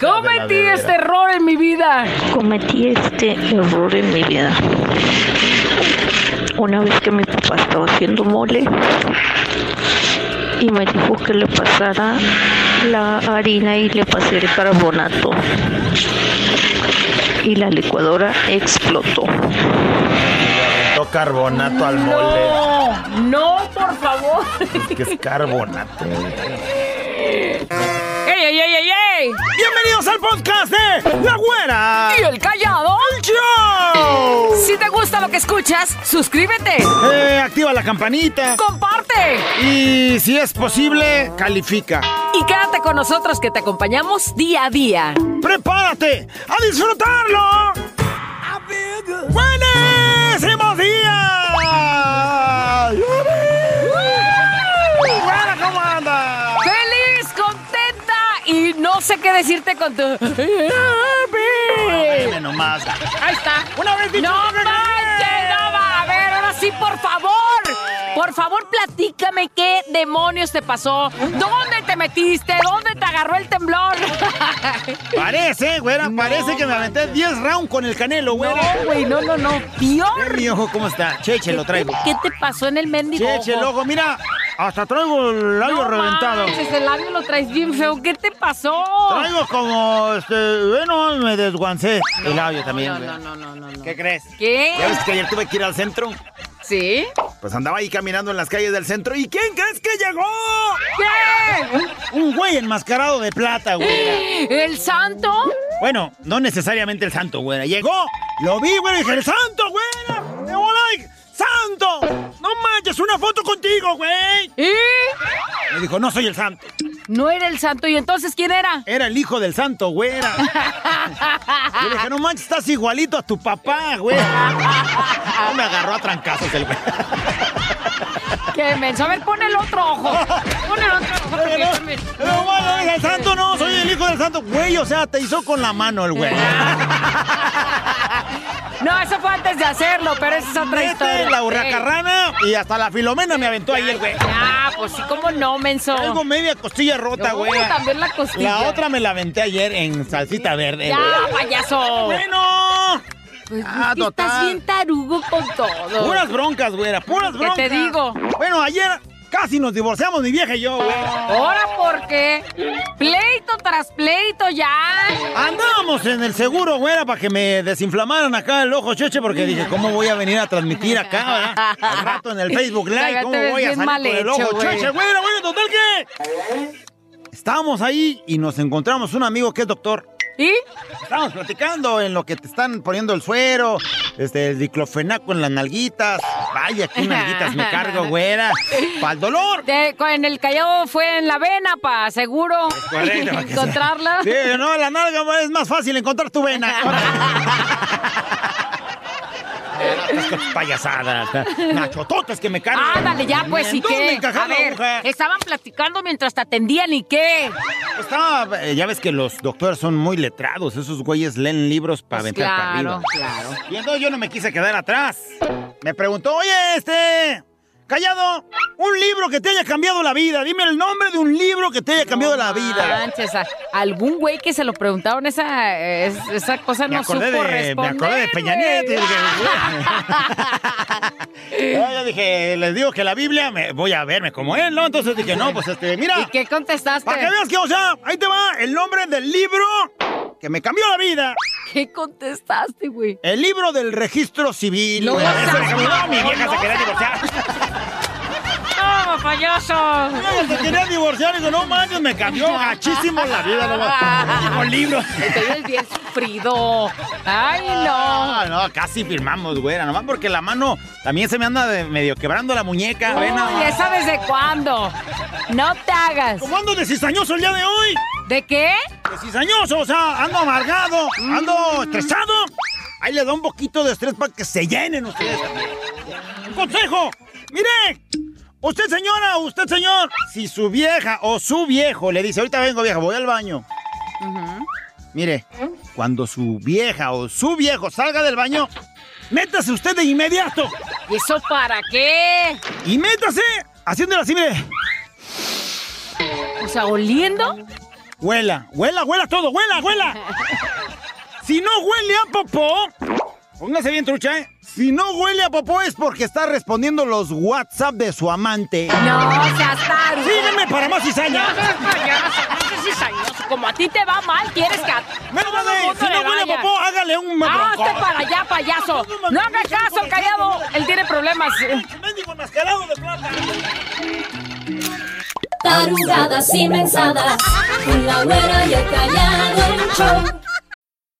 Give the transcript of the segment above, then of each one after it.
Cometí este error en mi vida. Cometí este error en mi vida. Una vez que mi papá estaba haciendo mole y me dijo que le pasara la harina y le pasé el carbonato. Y la licuadora explotó. Carbonato al mole. No, no, por favor. Que es carbonato. ¡Ey, ey, ey, ey, Bienvenidos al podcast de La Güera. ¿Y el callado? ¡Show! Si te gusta lo que escuchas, suscríbete, Eh, activa la campanita. comparte Y si es posible, califica. y quédate con nosotros que te acompañamos día a día. ¡Prepárate a disfrutarlo! ¡Buenísimos no sé qué decirte con tu... Dime nomás. Ahí está. Una vez dicho, ¡No manches! No va. A ver, ahora sí, por favor. Por favor, platícame qué demonios te pasó. ¿Dónde te metiste? ¿Dónde te agarró el temblor? Parece, güera, parece que me aventé 10 rounds con el canelo, güera. No, güey, no, no, no. Ve Peor. mi ojo, ¿cómo está? Cheche, lo traigo. ¿Qué te pasó en el mendigo Cheche, el ojo? mira, hasta traigo el labio No reventado. manches, el labio lo traes bien feo. ¿Qué te pasó? Traigo como, este, bueno, me desguancé el labio también, no, no, no, no, no. ¿Qué crees? ¿Qué? ¿Ya ves que ayer tuve que ir al centro? ¿Sí? Pues andaba ahí caminando en las calles del centro. ¿Y quién crees que llegó? ¿Qué? Un güey enmascarado de plata, güey. ¿El santo? Bueno, no necesariamente el santo, güey. Llegó, lo vi, güey, dije, ¡el santo, güey! ¡Me voló! ¡Santo! ¡No manches, una foto contigo, güey! ¿Y? Me dijo, no soy el santo. No era el santo. ¿Y entonces quién era? Era el hijo del santo, güey. Yo le dije, no manches, estás igualito a tu papá, güey. Me agarró a trancazos el güey. Qué menso. A ver, pon el otro ojo. Pon el otro ojo. porque bueno, es el santo no, soy el hijo del santo. Güey, o sea, te hizo con la mano el güey. No, eso fue antes de hacerlo, pero esa es otra historia. Vete, la hurracarrana y hasta la filomena me aventó ahí el güey. Ah, pues sí, cómo no, menso. Tengo media costilla rota, No, güey. también la costilla. La otra me la aventé ayer en salsita verde. Ya, payaso. Bueno. Pues Ah, es que estás total. bien tarugo con todo. Puras broncas, güera, puras ¿Qué broncas. te digo? Bueno, ayer casi nos divorciamos mi vieja y yo, güey. Ahora, ¿por qué? Pleito tras pleito ya. Andábamos en el seguro, güera, para que me desinflamaran acá el ojo, cheche, porque dije, ¿cómo voy a venir a transmitir acá, verdad? Al rato en el Facebook Live, ¿cómo voy a salir con el hecho, ojo, güey. cheche, güera? Bueno, total que... Estábamos ahí y nos encontramos un amigo que es doctor. ¿Y? Estábamos platicando en lo que te están poniendo el suero, este, el diclofenaco en las nalguitas. Vaya, qué nalguitas me cargo, güera. Para el dolor. De- en el callao fue en la vena, pa, seguro. Correcto, Encontrarla. Sí, no, la nalga es más fácil encontrar tu vena. Payasadas, nachototes que me cargan. Ándale, ya, pues, ¿y ¿En dónde qué? A ver, estaban platicando mientras te atendían, ¿y qué? Estaba, eh, ya ves que los doctores son muy letrados, esos güeyes leen libros para Pues aventar para claro, arriba. claro. Y entonces yo no me quise quedar atrás. Me preguntó, oye, este, callado, un libro que te haya cambiado la vida. Dime el nombre de un libro que te haya cambiado la vida. Manches, a- algún güey que se lo preguntaron esa, es- esa cosa Me no supo de, me responder. acordé de Peña. Nieto. No, yo dije, les digo que la Biblia, me, voy a verme como él, ¿no? Entonces dije, no, pues este, mira. ¿Y qué contestaste? Para que veas que, o sea, ahí te va el nombre del libro que me cambió la vida. ¿Qué contestaste, güey? El libro del registro civil. No güey. Eso mi vieja no se quería divorciar. ¡No, payaso! Mi vieja se quería divorciar. Y digo, no manches, me cambió gachísimo la vida. No. Un libro. Estoy bien sufrido. ¡Ay, no! No, no, casi firmamos, güera. Nomás porque la mano también se me anda de medio quebrando la muñeca. Uy, más. ¿ya sabes de cuándo? No te hagas. ¿Cómo ando de cizañoso el día de hoy? ¿De qué? De cizañoso, o sea, ando amargado, ando estresado. Ahí le da un poquito de estrés para que se llenen ustedes. Un consejo, mire, usted señora, usted señor, si su vieja o su viejo le dice, ahorita vengo vieja, voy al baño. Mire, cuando su vieja o su viejo salga del baño, métase usted de inmediato. ¿Y eso para qué? Y métase haciéndolo así, mire. O sea, oliendo. huela, huela, huela todo, huela, huela. Si no huele a popó, póngase bien trucha, ¿eh? Si no huele a popó es porque está respondiendo los WhatsApp de su amante. No, seas tarde. Sígueme para más cizaña. No seas payaso, no seas cizañoso. Como a ti te va mal, quieres que a Métale, todo el mundo si no le huele a popó, hágale un Hazte para allá, payaso. No haga caso, callado. Él tiene problemas. Mendigo enmascarado de plata. Tarugadas y mensadas, con la güera y el callado el show.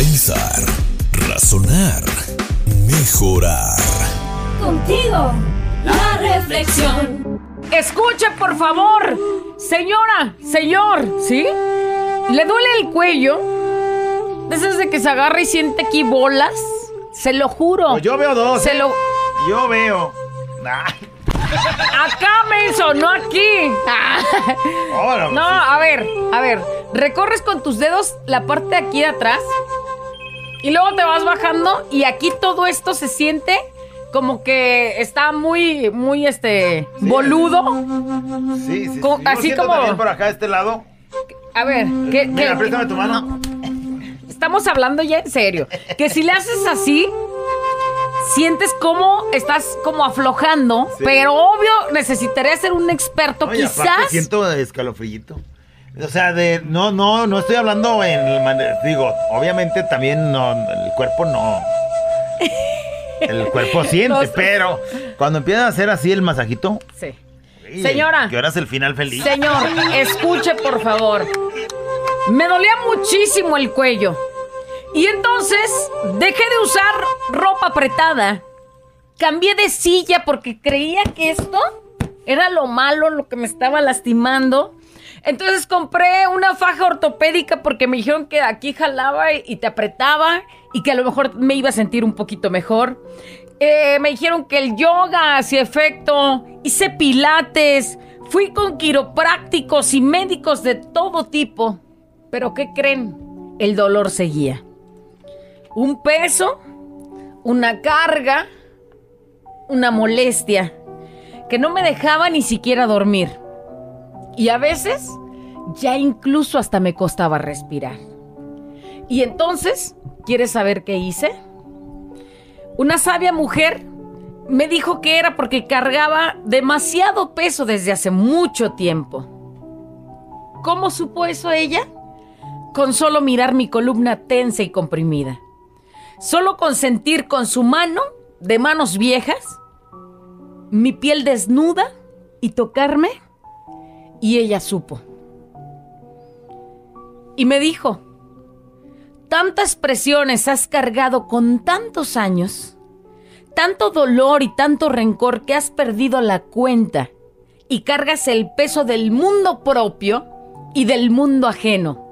Pensar, razonar, mejorar. Contigo, la reflexión. Escuche, por favor. Señora, señor, ¿sí? ¿Le duele el cuello? Desde que se agarra y siente aquí bolas. Se lo juro. Pues yo veo dos. Se lo. Yo veo. Ay, Acá me hizo, no aquí. No, a ver, a ver. Recorres con tus dedos la parte de aquí de atrás. Y luego te vas bajando. Y aquí todo esto se siente como que está muy, muy este. boludo. Sí, sí, Co- sí. Yo así como- también por acá, este lado. A ver, ¿qué, Mira, qué- préstame tu mano. No, Estamos hablando ya en serio. Que si le haces así, sientes como estás como aflojando, Sí. pero obvio necesitaría ser un experto. Aparte Quizás. siento escalofrillito. O sea, de no, no, no estoy hablando en digo, obviamente también no, el cuerpo no. El cuerpo siente, No sé. pero cuando empiezan a hacer así el masajito. Sí. oye, Señora. ¿Qué hora es el final feliz? Señor, escuche por favor. Me dolía muchísimo el cuello. Y entonces dejé de usar ropa apretada. Cambié de silla porque creía que esto era lo malo, lo que me estaba lastimando. Entonces compré una faja ortopédica porque me dijeron que aquí jalaba y te apretaba y que a lo mejor me iba a sentir un poquito mejor. Eh, me dijeron que el yoga hacía efecto, hice pilates, fui con quiroprácticos y médicos de todo tipo. Pero ¿qué creen? El dolor seguía. Un peso, una carga, una molestia que no me dejaba ni siquiera dormir. Y a veces ya incluso hasta me costaba respirar. Y entonces, ¿quieres saber qué hice? Una sabia mujer me dijo que era porque cargaba demasiado peso desde hace mucho tiempo. ¿Cómo supo eso ella? Con solo mirar mi columna tensa y comprimida. Solo con sentir con su mano, de manos viejas, mi piel desnuda y tocarme, y ella supo. Y me dijo, tantas presiones has cargado con tantos años, tanto dolor y tanto rencor que has perdido la cuenta y cargas el peso del mundo propio y del mundo ajeno.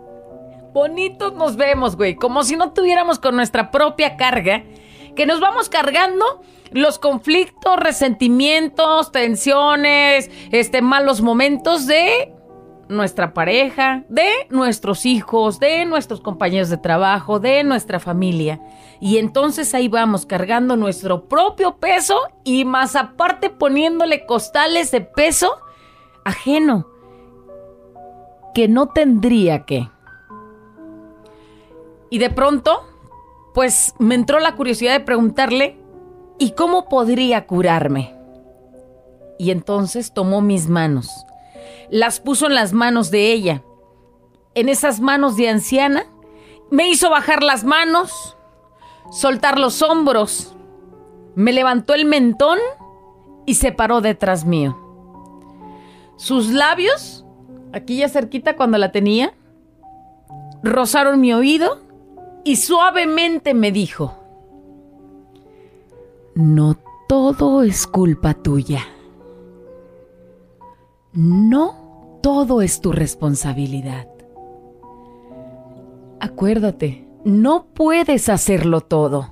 Bonitos nos vemos, güey, como si no tuviéramos con nuestra propia carga, que nos vamos cargando los conflictos, resentimientos, tensiones, este malos momentos de nuestra pareja, de nuestros hijos, de nuestros compañeros de trabajo, de nuestra familia. Y entonces ahí vamos cargando nuestro propio peso y más aparte poniéndole costales de peso ajeno que no tendría que. Y de pronto, pues me entró la curiosidad de preguntarle, ¿y cómo podría curarme? Y entonces tomó mis manos las puso en las manos de ella. En esas manos de anciana, me hizo bajar las manos, soltar los hombros, me levantó el mentón y se paró detrás mío. Sus labios, aquí ya cerquita cuando la tenía, rozaron mi oído y suavemente me dijo, no todo es culpa tuya. no todo es tu responsabilidad. Acuérdate, no puedes hacerlo todo.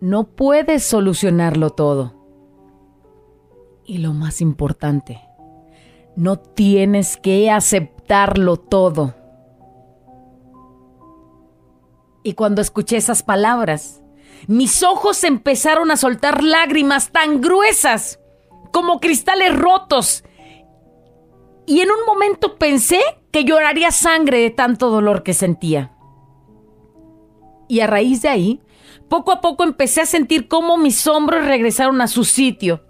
No puedes solucionarlo todo. Y lo más importante, no tienes que aceptarlo todo. Y cuando escuché esas palabras, mis ojos empezaron a soltar lágrimas tan gruesas como cristales rotos. Y en un momento pensé que lloraría sangre de tanto dolor que sentía. Y a raíz de ahí, poco a poco empecé a sentir cómo mis hombros regresaron a su sitio.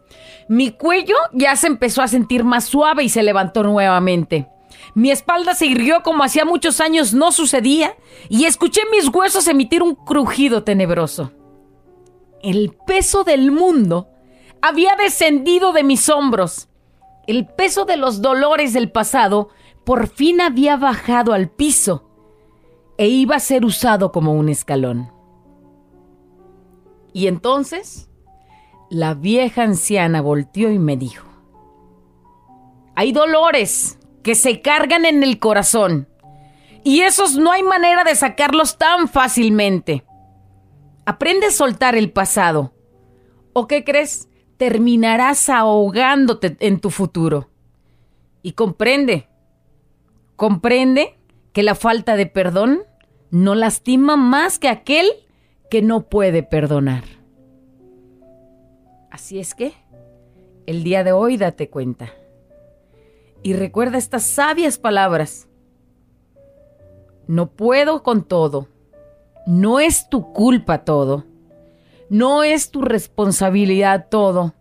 Mi cuello ya se empezó a sentir más suave y se levantó nuevamente. Mi espalda se irguió como hacía muchos años no sucedía y escuché mis huesos emitir un crujido tenebroso. El peso del mundo había descendido de mis hombros. El peso de los dolores del pasado por fin había bajado al piso e iba a ser usado como un escalón. Y entonces la vieja anciana volteó y me dijo, hay dolores que se cargan en el corazón y esos no hay manera de sacarlos tan fácilmente. Aprende a soltar el pasado. ¿O qué crees? Terminarás ahogándote en tu futuro. Y comprende, comprende que la falta de perdón no lastima más que aquel que no puede perdonar. Así es que, el día de hoy date cuenta. Y recuerda estas sabias palabras. No puedo con todo. No es tu culpa todo. No es tu responsabilidad todo.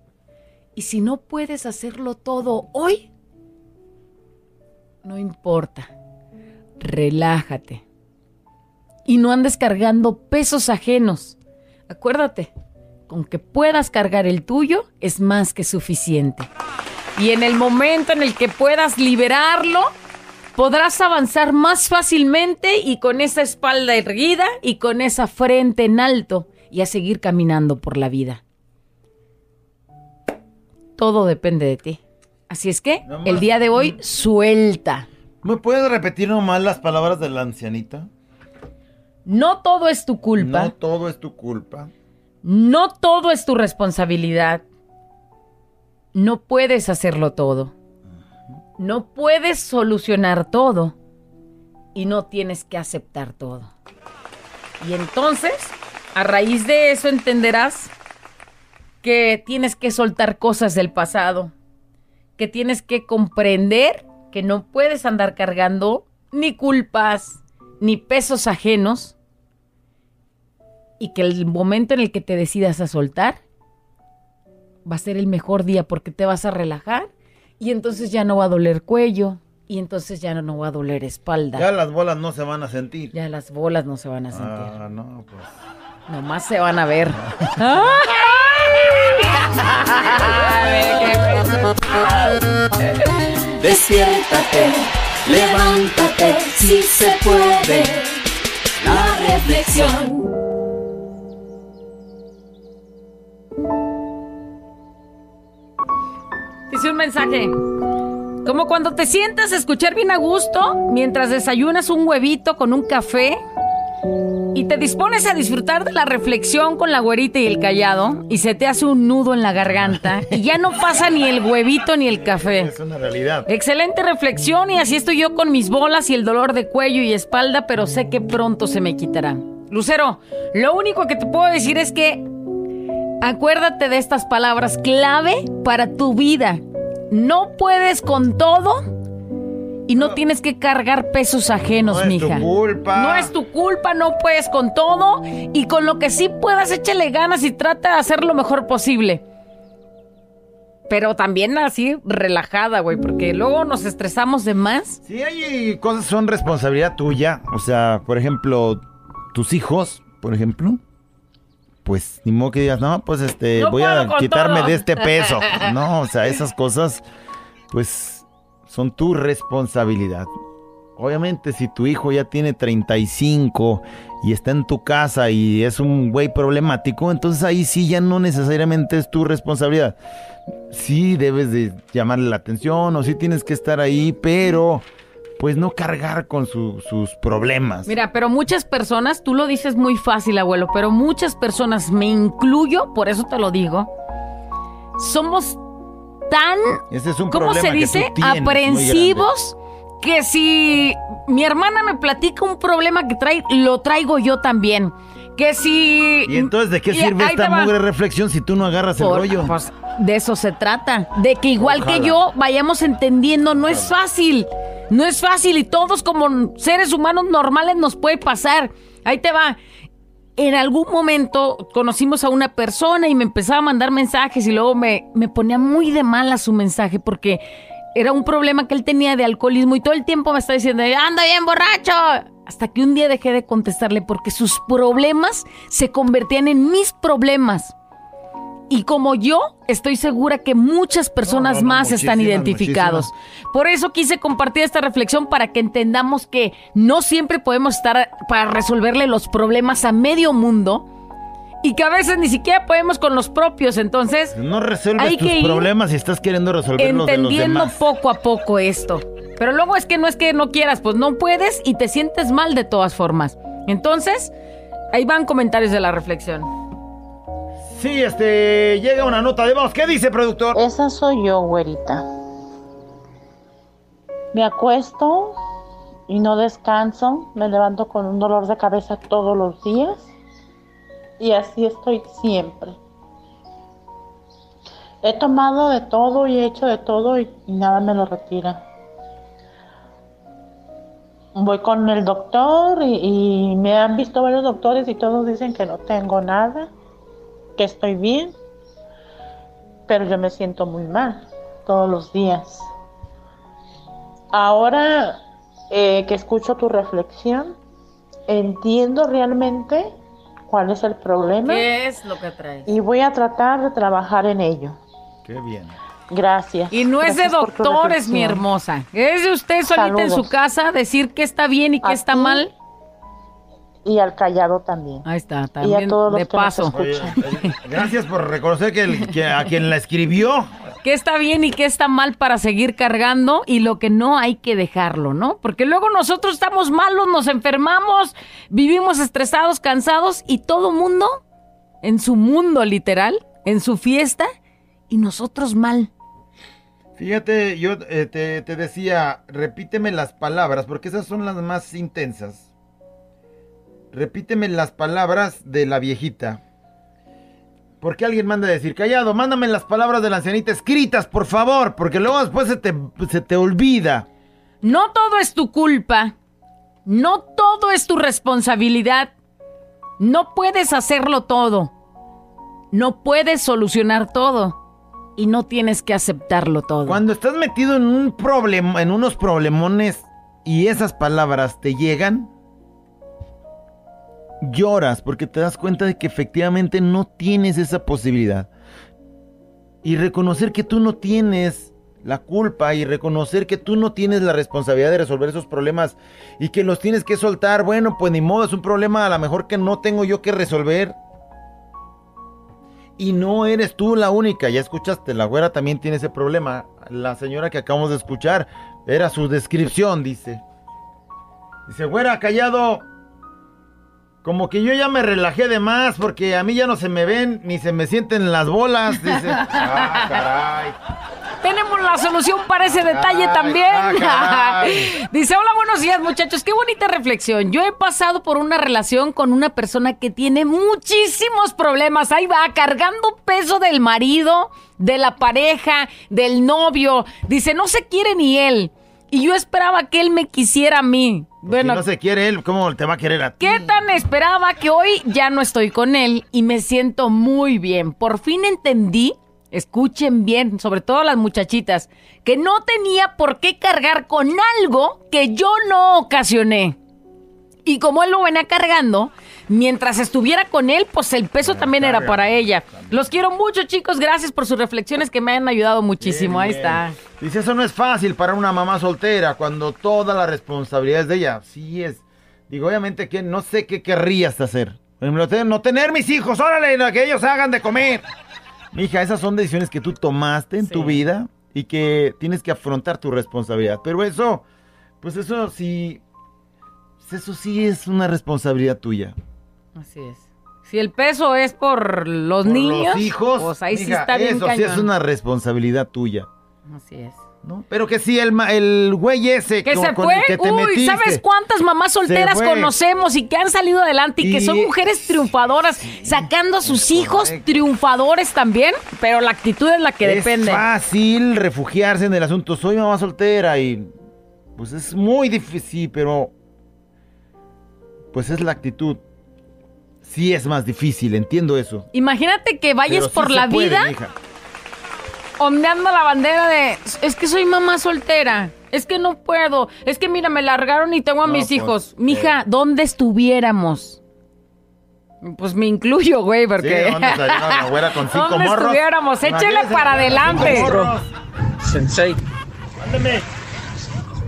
Y si no puedes hacerlo todo hoy, no importa. Relájate. Y no andes cargando pesos ajenos. Acuérdate, con que puedas cargar el tuyo es más que suficiente. Y en el momento en el que puedas liberarlo, podrás avanzar más fácilmente y con esa espalda erguida y con esa frente en alto y a seguir caminando por la vida. Todo depende de ti. Así es que el día de hoy suelta. ¿Me puedes repetir nomás las palabras de la ancianita? No todo es tu culpa. No todo es tu culpa. No todo es tu responsabilidad. No puedes hacerlo todo. No puedes solucionar todo. Y no tienes que aceptar todo. Y entonces, a raíz de eso entenderás que tienes que soltar cosas del pasado. Que tienes que comprender que no puedes andar cargando ni culpas, ni pesos ajenos y que el momento en el que te decidas a soltar va a ser el mejor día porque te vas a relajar y entonces ya no va a doler cuello y entonces ya no va a doler espalda. Ya las bolas no se van a sentir. Ya las bolas no se van a sentir. Ah, no, pues. Nomás se van a ver. Despiértate, levántate, si se puede. La reflexión. Dice un mensaje. Como cuando te sientas a escuchar bien a gusto mientras desayunas un huevito con un café y te dispones a disfrutar de la reflexión con la güerita y el callado y se te hace un nudo en la garganta y ya no pasa ni el huevito ni el café. Es una realidad. Excelente reflexión y así estoy yo con mis bolas y el dolor de cuello y espalda, pero sé que pronto se me quitará. Lucero, lo único que te puedo decir es que acuérdate de estas palabras clave para tu vida. No puedes con todo y no tienes que cargar pesos ajenos, No es tu mija. culpa. No es tu culpa, no puedes con todo y con lo que sí puedas échale ganas y trata de hacer lo mejor posible. Pero también así relajada, güey, porque luego nos estresamos de más. Sí, hay cosas que son responsabilidad tuya. O sea, por ejemplo, tus hijos, por ejemplo. Pues ni modo que digas, no, pues este, No voy a quitarme todo. de este peso. No, o sea, esas cosas, pues, son tu responsabilidad. obviamente si tu hijo ya tiene 35 y está en tu casa y es un güey problemático, entonces ahí sí ya no necesariamente es tu responsabilidad. Sí debes de llamarle la atención o sí tienes que estar ahí, pero pues no cargar con su- sus problemas. Mira, pero muchas personas, tú lo dices muy fácil, abuelo, pero muchas personas, me incluyo, por eso te lo digo, somos tan, Ese es un ¿cómo se dice? tienes Aprensivos, que si mi hermana me platica un problema que trae, lo traigo yo también. Que si... ¿Y entonces de qué sirve esta mugre reflexión si tú no agarras el rollo? pues, de eso se trata. De que igual Ojalá. que yo vayamos entendiendo, no es fácil. No es fácil y todos como seres humanos normales nos puede pasar. Ahí te va. En algún momento conocimos a una persona y me empezaba a mandar mensajes y luego me, me ponía muy de mala su mensaje porque era un problema que él tenía de alcoholismo y todo el tiempo me estaba diciendo, anda bien borracho. Hasta que un día dejé de contestarle porque sus problemas se convertían en mis problemas. Y como yo, estoy segura que muchas personas No, no, no, más están muchísimas, identificados. Por eso quise compartir esta reflexión para que entendamos que no siempre podemos estar para resolverle los problemas a medio mundo y que a veces ni siquiera podemos con los propios. Entonces, No resuelves Hay tus que ir problemas y estás queriendo resolver los de los entendiendo demás. poco a poco esto. Pero luego es que no es que no quieras, pues no puedes y te sientes mal de todas formas. Entonces, ahí van comentarios de la reflexión. Sí, este, llega una nota de voz. ¿Qué dice, productor? Esa soy yo, güerita. Me acuesto y no descanso. Me levanto con un dolor de cabeza todos los días. Y así estoy siempre. He tomado de todo y he hecho de todo y, y nada me lo retira. Voy con el doctor y, y me han visto varios doctores y todos dicen que no tengo nada, que estoy bien pero yo me siento muy mal todos los días. Ahora eh, que escucho tu reflexión, entiendo realmente cuál es el problema ¿Qué es lo que traes? y voy a tratar de trabajar en ello. Qué bien. Gracias. Y no es de doctores, mi hermosa. Es de usted solita en su casa decir qué está bien y qué A está ti mal. Y al callado también. Ahí está, y a también todos los de que nos paso. Oye, gracias por reconocer que, el- que a quien la escribió. ¿Qué está bien y qué está mal para seguir cargando? Y lo que no hay que dejarlo, ¿no? Porque luego nosotros estamos malos, nos enfermamos, vivimos estresados, cansados y todo mundo en su mundo literal, en su fiesta y nosotros mal. Fíjate, yo eh, te, te decía, repíteme las palabras, porque esas son las más intensas. Repíteme las palabras de la viejita. ¿Por qué alguien manda a decir, callado, mándame las palabras de la ancianita escritas, por favor? Porque luego después se te, se te olvida. No todo es tu culpa. No todo es tu responsabilidad. No puedes hacerlo todo. No puedes solucionar todo. Y no tienes que aceptarlo todo. Cuando estás metido en un problema, en unos problemones y esas palabras te llegan, lloras porque te das cuenta de que efectivamente no tienes esa posibilidad. Y reconocer que tú no tienes la culpa y reconocer que tú no tienes la responsabilidad de resolver esos problemas y que los tienes que soltar, bueno, pues ni modo, es un problema a lo mejor que no tengo yo que resolver. Y no eres tú la única, ya escuchaste, la güera también tiene ese problema. La señora que acabamos de escuchar, era su descripción, dice. Dice, güera, callado. Como que yo ya me relajé de más porque a mí ya no se me ven ni se me sienten las bolas. Dice, ah, caray. Tenemos la solución para ese detalle Ay, también. ah. Dice, hola, buenos días muchachos, qué bonita reflexión. Yo he pasado por una relación con una persona que tiene muchísimos problemas. Ahí va, cargando peso del marido, de la pareja, del novio. Dice, no se quiere ni él. Y yo esperaba que él me quisiera a mí. Bueno, si no se quiere él, ¿cómo te va a querer a ti? ¿Qué tan esperaba que hoy ya no estoy con él y me siento muy bien? Por fin entendí, escuchen bien, sobre todo las muchachitas, que no tenía por qué cargar con algo que yo no ocasioné. Y como él lo venía cargando, mientras estuviera con él, pues el peso también era para ella. Los quiero mucho, chicos. Gracias por sus reflexiones que me han ayudado muchísimo. Ahí está. Dice, eso no es fácil para una mamá soltera cuando toda la responsabilidad es de ella. Sí es. Digo, obviamente que no sé qué querrías hacer. No tener mis hijos, órale, que ellos hagan de comer. Mija, esas son decisiones que tú tomaste en tu vida y que tienes que afrontar tu responsabilidad. Pero eso, pues eso sí, pues eso sí es una responsabilidad tuya. Así es. Si el peso es por los Por niños, los hijos, pues ahí sí está bien eso sí es una responsabilidad tuya. Así es. ¿No? Pero que si el, ma- el güey ese Que con- se con fue. el que te Uy, metiste, ¿sabes cuántas mamás solteras conocemos y que han salido adelante y, que son mujeres triunfadoras, sacando a sus hijos triunfadores también? Pero la actitud es la que es depende. fácil refugiarse en el asunto. Soy mamá soltera y pues es muy difícil, pero pues es la actitud. Sí es más difícil, entiendo eso. Imagínate que vayas Pero por la puede, vida. Ondeando la bandera de es que soy mamá soltera, es que no puedo, es que mira, me largaron y tengo a No, mis pues, hijos. Mija, ¿dónde estuviéramos? Pues me incluyo, güey, porque. Sí, ¿dónde estaría una con cinco ¿Dónde morros? estuviéramos? Échele para adelante. Sensei, Mándeme.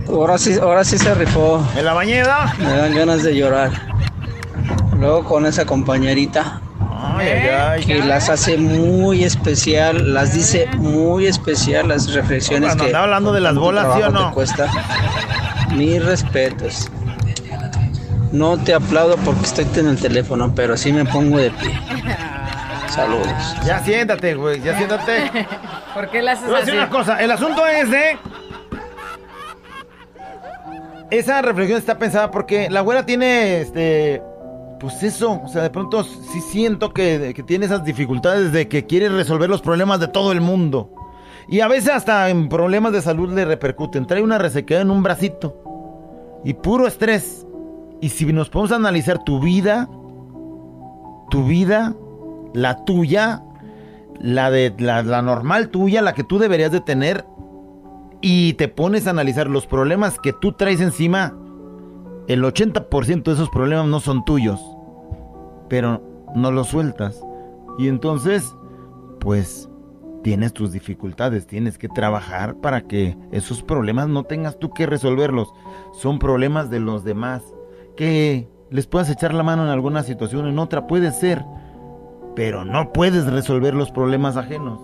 ahora sí, ahora sí se rifó. ¿En la bañera? Me dan ganas de llorar. Luego con esa compañerita Ay, ay, ay. que las hace muy especial, las dice muy especial las reflexiones que andaba hablando de las bolas, ¿sí o no? te cuesta. Mis respetos. No te aplaudo porque estoy en el teléfono, pero sí me pongo de pie. Saludos. Ya siéntate, güey, ya siéntate. ¿Por qué le haces Te voy a decir así? una cosa, el asunto es de... Esa reflexión está pensada porque la güera tiene, este... Pues eso, o sea, de pronto sí siento que, que tiene esas dificultades de que quiere resolver los problemas de todo el mundo. Y a veces hasta en problemas de salud le repercuten. Trae una resequedad en un bracito. Y puro estrés. Y si nos podemos analizar tu vida, tu vida, la tuya, la de la, la normal tuya, la que tú deberías de tener, y te pones a analizar los problemas que tú traes encima, el 80% de esos problemas no son tuyos, pero no los sueltas. Y entonces, pues, tienes tus dificultades, tienes que trabajar para que esos problemas no tengas tú que resolverlos. Son problemas de los demás. Que les puedas echar la mano en alguna situación, en otra puede ser, pero no puedes resolver los problemas ajenos.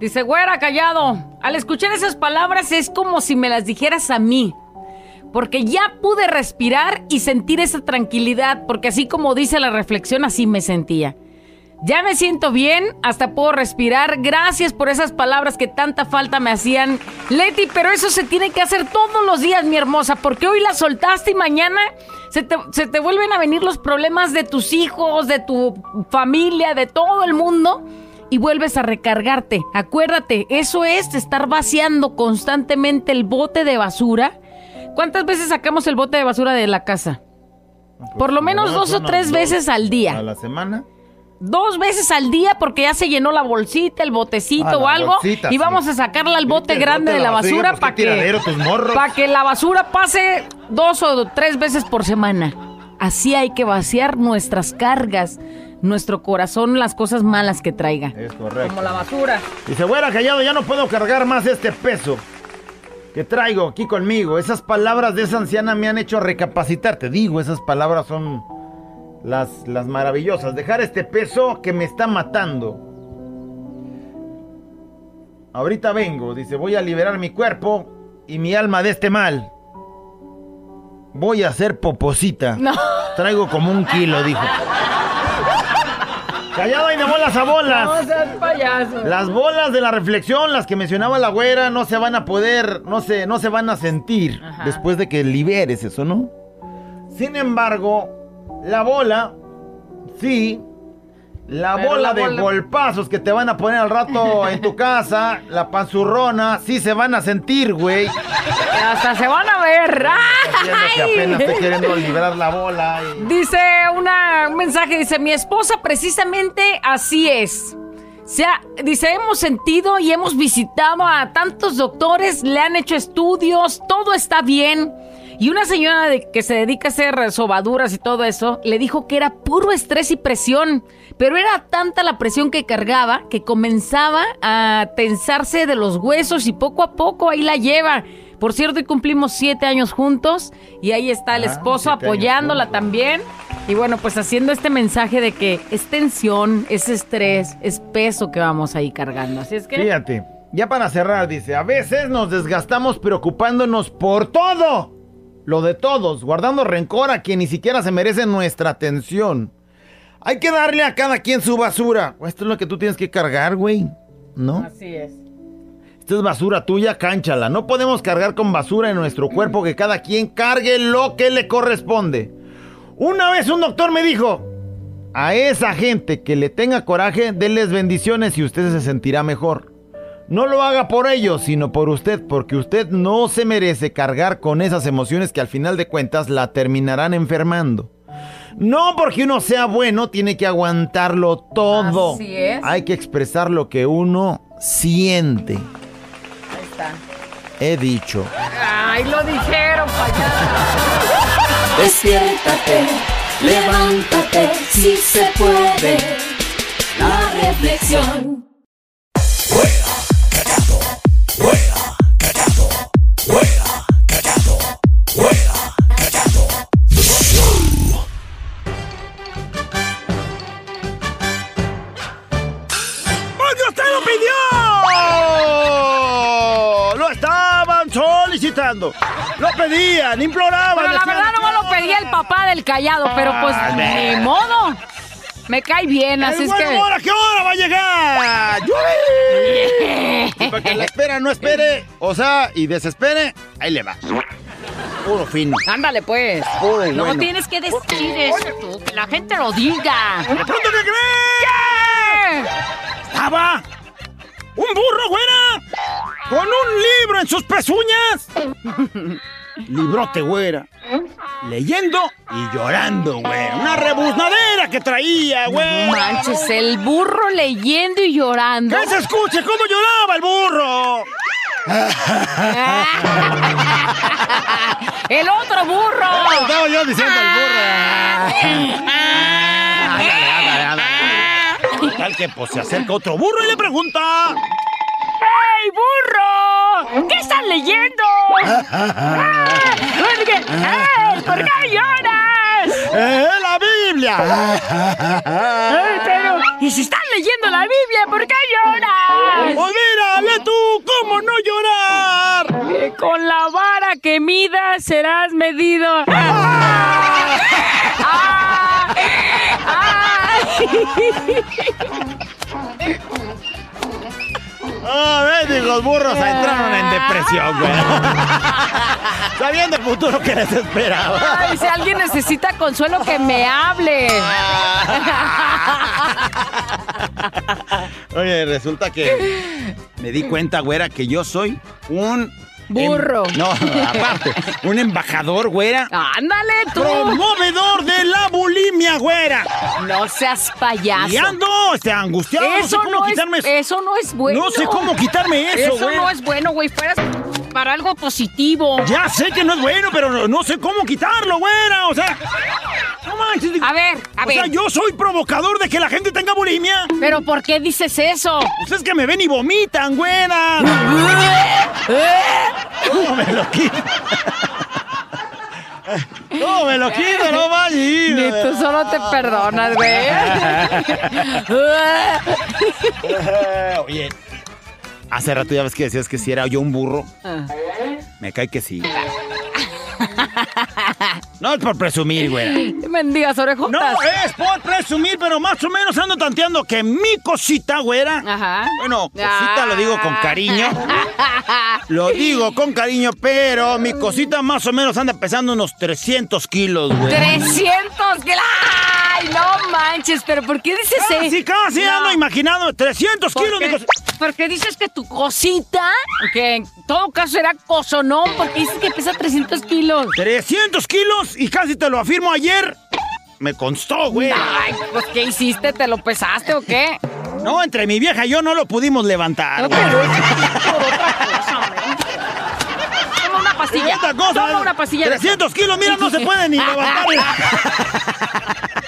Dice, güera, callado. Al escuchar esas palabras es como si me las dijeras a mí. Porque ya pude respirar y sentir esa tranquilidad, porque así como dice la reflexión, así me sentía. Ya me siento bien, hasta puedo respirar. Gracias por esas palabras que tanta falta me hacían. Leti, pero eso se tiene que hacer todos los días, mi hermosa, porque hoy la soltaste y mañana se te, se te vuelven a venir los problemas de tus hijos, de tu familia, de todo el mundo y vuelves a recargarte. Acuérdate, eso es estar vaciando constantemente el bote de basura. ¿Cuántas veces sacamos el bote de basura de la casa? Por lo menos No, dos o tres dos veces al A día. la semana. Dos veces al día porque ya se llenó la bolsita, el botecito Ah, o algo. bolsita, y sí. vamos a sacarla al bote grande bote de la basura pues, para que, tus morros. pa' que la basura pase dos o tres veces por semana. Así hay que vaciar nuestras cargas, nuestro corazón, las cosas malas que traiga. Es correcto. Como la basura. Dice, güera, callado, ya no puedo cargar más este peso que traigo aquí conmigo. Esas palabras de esa anciana me han hecho recapacitar. Te digo, esas palabras son las, las maravillosas. Dejar este peso que me está matando. Ahorita vengo, dice, voy a liberar mi cuerpo y mi alma de este mal. Voy a hacer poposita. No. Traigo como un kilo, dijo. Callado y de bolas a bolas. No seas payaso. Las bolas de la reflexión, las que mencionaba la güera, no se van a poder, no se, no se van a sentir Ajá. después de que liberes eso, ¿no? Sin embargo, la bola, sí, la Pero bola la de bola- golpazos que te van a poner al rato en tu casa, la panzurrona, sí se van a sentir, güey. Hasta se van a ver. Que ¡Ay! apenas estoy queriendo liberar la bola. y- Dice una, un mensaje, dice, mi esposa precisamente así es. O sea, dice, hemos sentido y hemos visitado a tantos doctores, le han hecho estudios, todo está bien. Y una señora de- que se dedica a hacer sobaduras y todo eso, le dijo que era puro estrés y presión. Pero era tanta la presión que cargaba que comenzaba a tensarse de los huesos y poco a poco ahí la lleva. Por cierto, hoy cumplimos siete años juntos y ahí está el Ah, esposo apoyándola también. Y bueno, pues haciendo este mensaje de que es tensión, es estrés, es peso que vamos ahí cargando. Así es que... Fíjate, ya para cerrar, dice, a veces nos desgastamos preocupándonos por todo. Lo de todos, guardando rencor a quien ni siquiera se merece nuestra atención. Hay que darle a cada quien su basura. Esto es lo que tú tienes que cargar, güey. ¿No? Así es. Esta es basura tuya, cánchala. No podemos cargar con basura en nuestro cuerpo, que cada quien cargue lo que le corresponde. Una vez un doctor me dijo, a esa gente que le tenga coraje, denles bendiciones y usted se sentirá mejor. No lo haga por ellos, sino por usted, porque usted no se merece cargar con esas emociones que al final de cuentas la terminarán enfermando. No porque uno sea bueno, tiene que aguantarlo todo. Así es. Hay que expresar lo que uno siente. Ahí está. He dicho. Ay, lo dijeron, payaso. Despiértate, levántate, si se puede. La reflexión. Lo pedían, imploraban. Bueno, la verdad no me lo pedía el papá del callado, pero pues Ah, ni modo. Me cae bien, así ¡El es que. humor, ¿a qué hora va a llegar? ¡Yupi! Para que la espera no espere, o sea, y desespere, ahí le va. Puro fino. Ándale, pues. Puro No bueno. tienes que decir esto, que la gente lo diga. ¿De pronto qué creen? Estaba un burro, güera, con un libro en sus pezuñas. Librote, güera. Leyendo y llorando, güera. Una rebuznadera que traía, No güey. manches, el burro leyendo y llorando. ¡Que se escuche cómo lloraba el burro! el otro burro. Estaba yo diciendo al burro. Ándale, ándale, ándale. Tal que pues se acerca otro burro y le pregunta. ¡Ey, burro! ¿Qué estás leyendo? ¿Por qué, ¡Ey, ¿por qué lloras? ¡Eh, la Biblia! Ey, pero, ¿y si estás leyendo la Biblia, por qué lloras? Pues mira, tú, ¿cómo no llorar? Eh, Con la vara que midas serás medido. ¡Ah! ¡Ah! Ah, ven, los burros entraron en depresión, güey. Sabiendo el futuro que les esperaba. Ay, si alguien necesita consuelo, que me hable. Oye, resulta que me di cuenta, güera, que yo soy un... Burro. em- no, aparte, un embajador, güera. Ándale, tú. Promovedor de la bulimia, güera. No seas payaso. Y ando este, angustiado. no sé Eso cómo no, es, quitarme eso. eso no es bueno. No sé cómo quitarme eso, Eso güey. no es bueno, güey. Fueras para algo positivo. Ya sé que no es bueno, pero no, no sé cómo quitarlo, güera. O sea, no manches. A ver, a o ver. sea, yo soy provocador de que la gente tenga bulimia. ¿Pero por qué dices eso? Ustedes que me ven y vomitan, güera. ¿Cómo me lo quito? ¿Cómo me lo quito? No manches. Ni tú solo te perdonas, güey. Oye, hace rato ya ves que decías que si era yo un burro. Ah. Me cae que sí. No es por presumir, güey. Mendigas orejotas. No es por presumir, pero más o menos ando tanteando que mi cosita, güera. Ajá. Bueno, cosita lo digo con cariño. Lo digo con cariño, pero mi cosita más o menos anda pesando unos 300 kilos, güey. 300 kilos. Ay, no manches, pero ¿por qué dices eso? Casi, casi No. ando imaginando 300 ¿Por kilos. qué? mi cosita. Porque dices que tu cosita, que en todo caso era cosonón, porque dices que pesa 300 kilos. 300 kilos y casi te lo afirmo ayer. Me constó, güey. Ay, pues ¿qué hiciste? ¿Te lo pesaste o qué? No, entre mi vieja y yo no lo pudimos levantar. No, pero es por otra cosa, hombre. Toma una pastilla. Cosa, Toma una pastilla. de- 300 kilos, mira, no se puede ni levantar.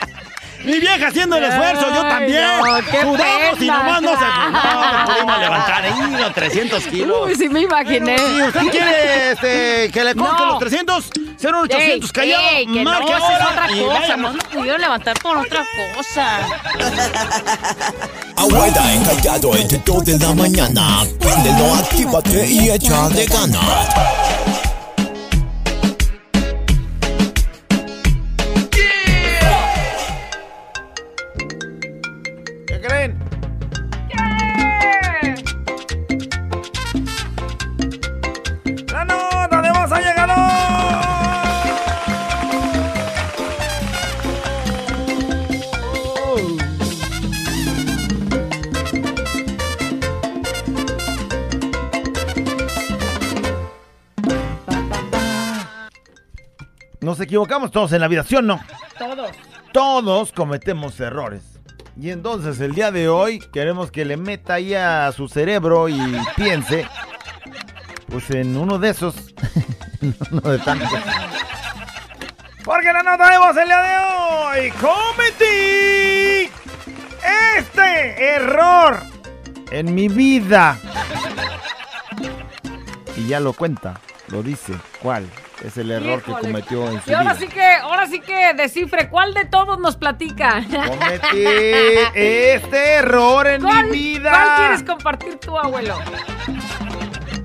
Mi vieja haciendo el esfuerzo, yo también. no, qué Sudamos y nomás no se no, no pudimos levantar. Ahí los 300 kilos. Uy, sí me imaginé. Si usted quiere este, que le conste No. los 300, 0,800 callado, Ey, que no, marque es ahora otra y cosa. No lo pudieron levantar con otra cosa. Abuela encallado entre 2 de la mañana. Préndelo, actívate y échale ganas. Nos equivocamos todos en la vida, ¿sí o no? Todos. Todos cometemos errores. Y entonces el día de hoy queremos que le meta ahí a su cerebro y piense, pues en uno de esos, uno de tantos. Porque la nota de el día de hoy cometí este error en mi vida. Y ya lo cuenta, lo dice, ¿cuál es el error que Híjole. cometió en su Y ahora vida? sí que, ahora sí que descifre cuál de todos nos platica. Cometí este error en ¿Cuál, mi vida. ¿Cuál quieres compartir tú, abuelo?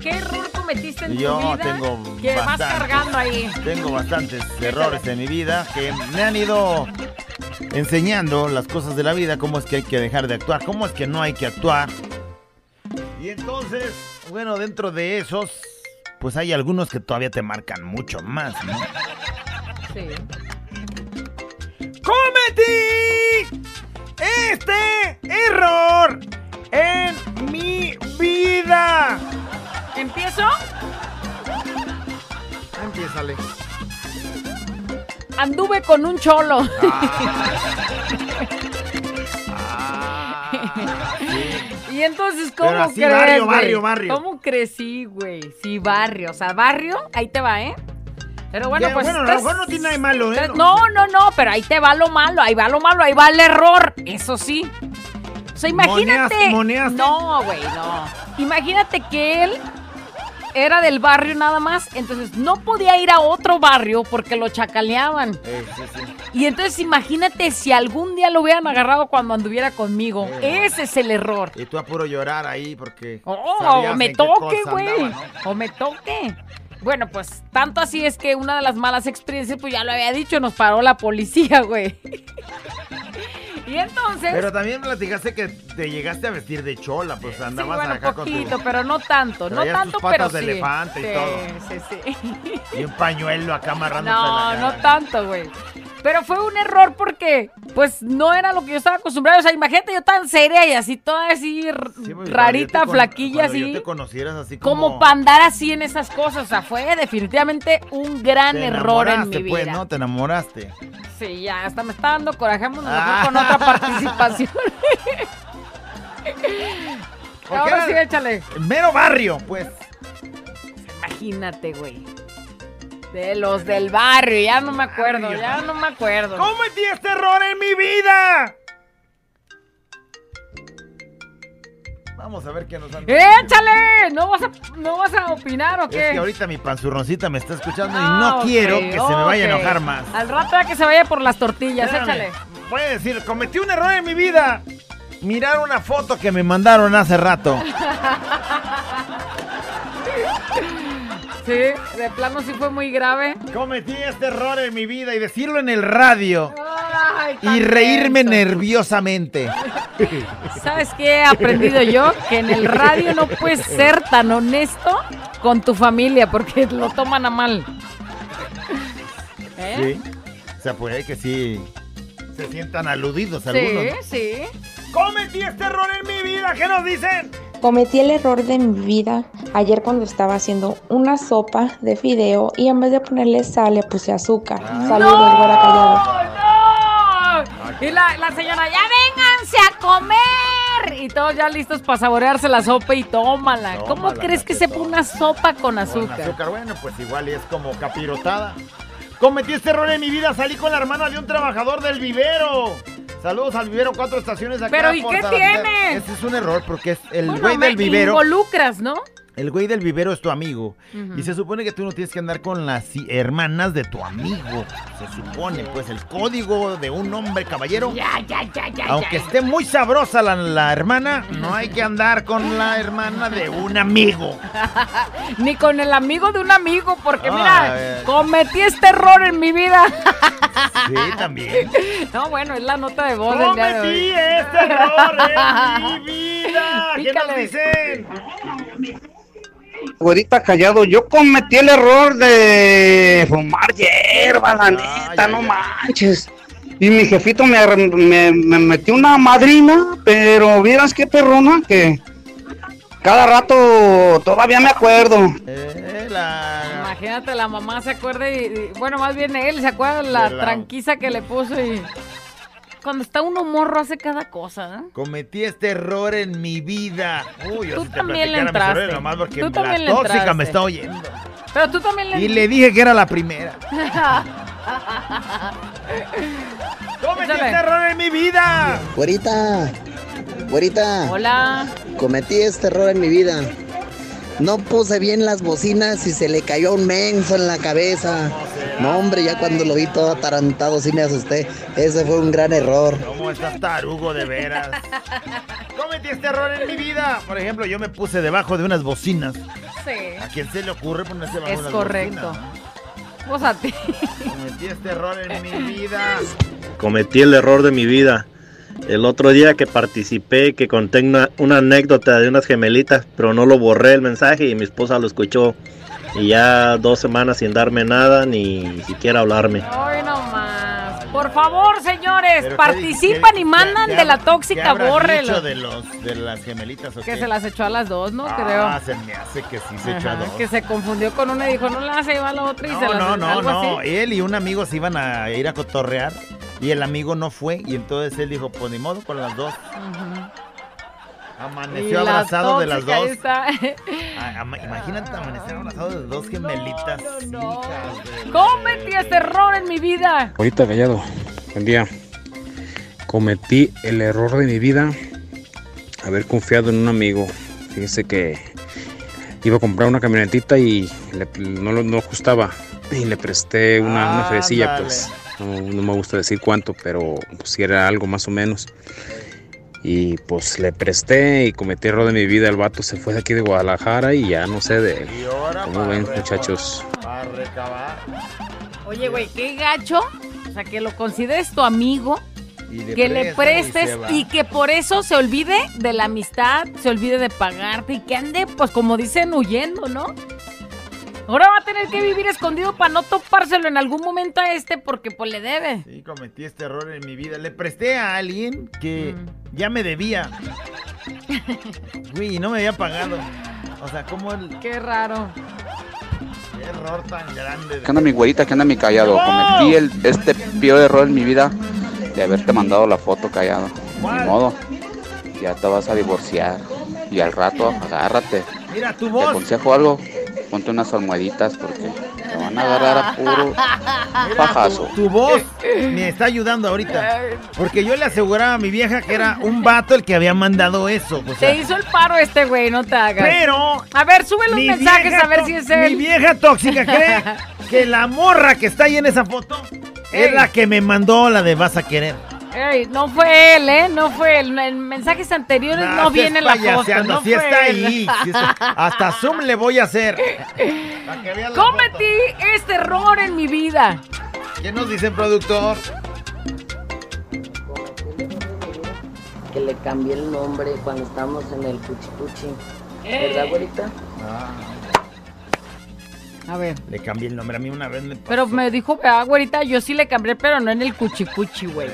¿Qué error cometiste en Yo tu vida? tengo que vas cargando ahí. Tengo bastantes errores en mi vida que me han ido enseñando las cosas de la vida, cómo es que hay que dejar de actuar, cómo es que no hay que actuar. Y entonces, bueno, dentro de esos, pues hay algunos que todavía te marcan mucho más, ¿no? Sí. ¡Cometí este error en mi vida! ¿Empiezo? Empiézale. Anduve con un cholo. Y entonces, ¿cómo Pero así, crees, barrio, güey? barrio, barrio. ¿Cómo crecí, güey? Sí, barrio. O sea, barrio, ahí te va, ¿eh? Pero bueno, Ya, pues. bueno, a lo estás- mejor no tiene nada de malo, ¿eh? estás- No, no, no, pero ahí te va lo malo, ahí va lo malo, ahí va el error. Eso sí. O sea, imagínate. ¿Moneaste, moneaste? No, güey, no. Imagínate que él era del barrio nada más, entonces no podía ir a otro barrio porque lo chacaleaban. Eh, sí, sí. Y entonces imagínate si algún día lo hubieran agarrado cuando anduviera conmigo. Eh, Ese es el error. Y tú a puro llorar ahí porque. Oh, o me toque, güey. O me toque. Bueno, pues tanto así es que una de las malas experiencias, pues ya lo había dicho, nos paró la policía, güey. Y entonces. Pero también platicaste que te llegaste a vestir de chola, pues sí, andabas bueno, acá con poquito, tu. pero no tanto, no tanto, tus patas pero de sí. elefante y sí, todo. Sí, sí. Y un pañuelo acá amarrándote No, la no tanto, güey. Pero fue un error porque, pues, no era lo que yo estaba acostumbrado. O sea, imagínate yo tan seria y así, toda así Sí, yo rarita, te flaquilla, cuando yo así. te conocieras así como. Como para andar así en esas cosas. O sea, fue definitivamente un gran error en mi enamoraste, vida. pues, ¿no? Te enamoraste. Sí, ya, hasta me está dando coraje. Mejor Ah. con otra participación. Ahora sí, échale. Mero barrio, pues. Imagínate, güey. De los del barrio, ya no me acuerdo, ya no me acuerdo. ¡Cometí este error en mi vida! Vamos a ver qué nos han ¡Échale! ¿No vas a, no vas a opinar o qué? Es que ahorita mi panzurroncita me está escuchando y Ah, no quiero que se me vaya a enojar más. Al rato ya que se vaya por las tortillas, Espérame. échale. A decir, cometí un error en mi vida. Mirar una foto que me mandaron hace rato. Sí, de plano sí fue muy grave. Cometí este error en mi vida y decirlo en el radio. Ay, Y reírme nerviosamente. ¿Sabes qué he aprendido yo? Que en el radio no puedes ser tan honesto con tu familia porque lo toman a mal. ¿Eh? Sí. O sea, puede que sí se sientan aludidos algunos. Sí, ¿no? sí. Cometí este error en mi vida. ¿Qué nos dicen? Cometí el error de mi vida ayer cuando estaba haciendo una sopa de fideo y en vez de ponerle sal le puse azúcar. Saludos, güera callado. ¡No! Y la, la señora, ya vénganse a comer. y todos ya listos para saborearse la sopa y tómala. ¿Cómo crees que te sepa una sopa con Con azúcar? azúcar, bueno, pues igual es como capirotada. Cometí este error en mi vida, salí con la hermana de un trabajador del vivero. Saludos al vivero, cuatro estaciones acá. Pero, ¿y qué tiene? Ese es un error porque es el güey del vivero. involucras, ¿no? El güey del vivero es tu amigo. Y se supone que tú no tienes que andar con las hermanas de tu amigo. Se supone, pues, el código de un hombre caballero. Ya, ya, ya, ya. Aunque ya. esté muy sabrosa la, la hermana, no hay que andar con la hermana de un amigo. Ni con el amigo de un amigo, porque Ah, mira, cometí este error en mi vida. Sí, también. No, bueno, es la nota de voz del día de Cometí hoy. este error en mi vida. ¿Qué nos Pícale. dicen? Güerita callado, yo cometí el error de fumar hierba, la neta, no manches. Y mi jefito me, me, me metió una madrina, pero vieras qué perrona que cada rato todavía me acuerdo. Eh, la... Imagínate, la mamá se acuerda y, y- bueno, más bien él se acuerda de la, De la- tranquiza que le puso y cuando está uno morro hace cada cosa, ¿eh? Cometí este error en mi vida. Uy, yo Tú si te también le mis entraste. Nomás porque Tú la también le tóxica entraste. me está oyendo. Pero tú también le Y le dije que era la primera. Cometí este error en mi vida. Güerita, güerita. Hola. Cometí este error en mi vida. No puse bien las bocinas y se le cayó un menso en la cabeza. No, hombre, ya cuando lo vi todo atarantado sí me asusté. Ese fue un gran error. ¿Cómo estás tarugo de veras? Cometí este error en mi vida. Por ejemplo, yo me puse debajo de unas bocinas. Sí. ¿A quién se le ocurre ponerse debajo Es de unas correcto. bocinas? Pues a ti. Cometí este error en mi vida. Cometí el error de mi vida. El otro día que participé, que conté una, una anécdota de unas gemelitas, pero no lo borré el mensaje y mi esposa lo escuchó. Y ya dos semanas sin darme nada, ni siquiera hablarme. Hoy nomás. Por favor, señores, Pero ¿qué participan y mandan qué de la tóxica, bórrelo. de, los, de las gemelitas o Que qué? se las echó a las dos, ¿no? Ah, Creo. se me hace que sí se echó a Ajá, dos. Que se confundió con una y dijo, no la hace, va a la otra y se No, las no, no, algo no. así. Él y un amigo se iban a ir a cotorrear y el amigo no fue y entonces él dijo, pues ni modo con las dos. Y Amaneció la abrazado de las dos. está. Ah, ama- Imagínate amanecer abrazado de dos gemelitas. hijas de- Cometí este error en mi vida. Ahorita callado, buen día. Cometí el error de mi vida haber confiado en un amigo. Fíjese que iba a comprar una camionetita y le- no, lo- no ajustaba. Y le presté una, una fresilla, pues. No, no me gusta decir cuánto, pero pues si era algo más o menos. Y pues le presté y cometí error de mi vida. El vato se fue de aquí de Guadalajara y ya no sé de él. Y ¿Cómo ven, muchachos? Oye, güey, qué gacho. O sea, que lo consideres tu amigo, Y le que le y prestes va. y, que por eso se olvide de la amistad, se olvide de pagarte y que ande, pues como dicen, huyendo, ¿no? Ahora va a tener que vivir escondido para no topárselo en algún momento a este porque pues le debe. Sí, cometí este error en mi vida. Le presté a alguien que Mm. ya me debía. Güey, y no me había pagado. O sea, ¿cómo el Qué raro. qué error tan grande? ¿Qué onda mi güerita? ¿Qué onda mi callado? Cometí el, este peor error en mi vida de haberte mandado la foto callado. Ni modo. Ya te vas a divorciar. Y al rato, agárrate. Mira, tu Te voz. aconsejo algo. Ponte unas almohaditas porque te van a agarrar a puro pajazo. Tu voz me está ayudando ahorita. Porque yo le aseguraba a mi vieja que era un vato el que había mandado eso. o sea, Te hizo el paro este güey, no te hagas. Pero. A ver, súbele los mensajes a ver si es él. Mi vieja tóxica cree que la morra que está ahí en esa foto es la que me mandó la de vas a querer. Ey, no fue él, ¿eh? No fue él. En mensajes anteriores no, viene la foto. No sí está él. ahí. sí está- Hasta Zoom le voy a hacer. Cometí este error en mi vida. ¿Qué nos dice el productor? que le cambié el nombre cuando estábamos en el Puchipuchi. ¿Verdad, güerita? A ver. Le cambié el nombre a mí una vez. Me Pero me dijo, ah, güerita, yo sí le cambié, pero no en el cuchicuchi, güey.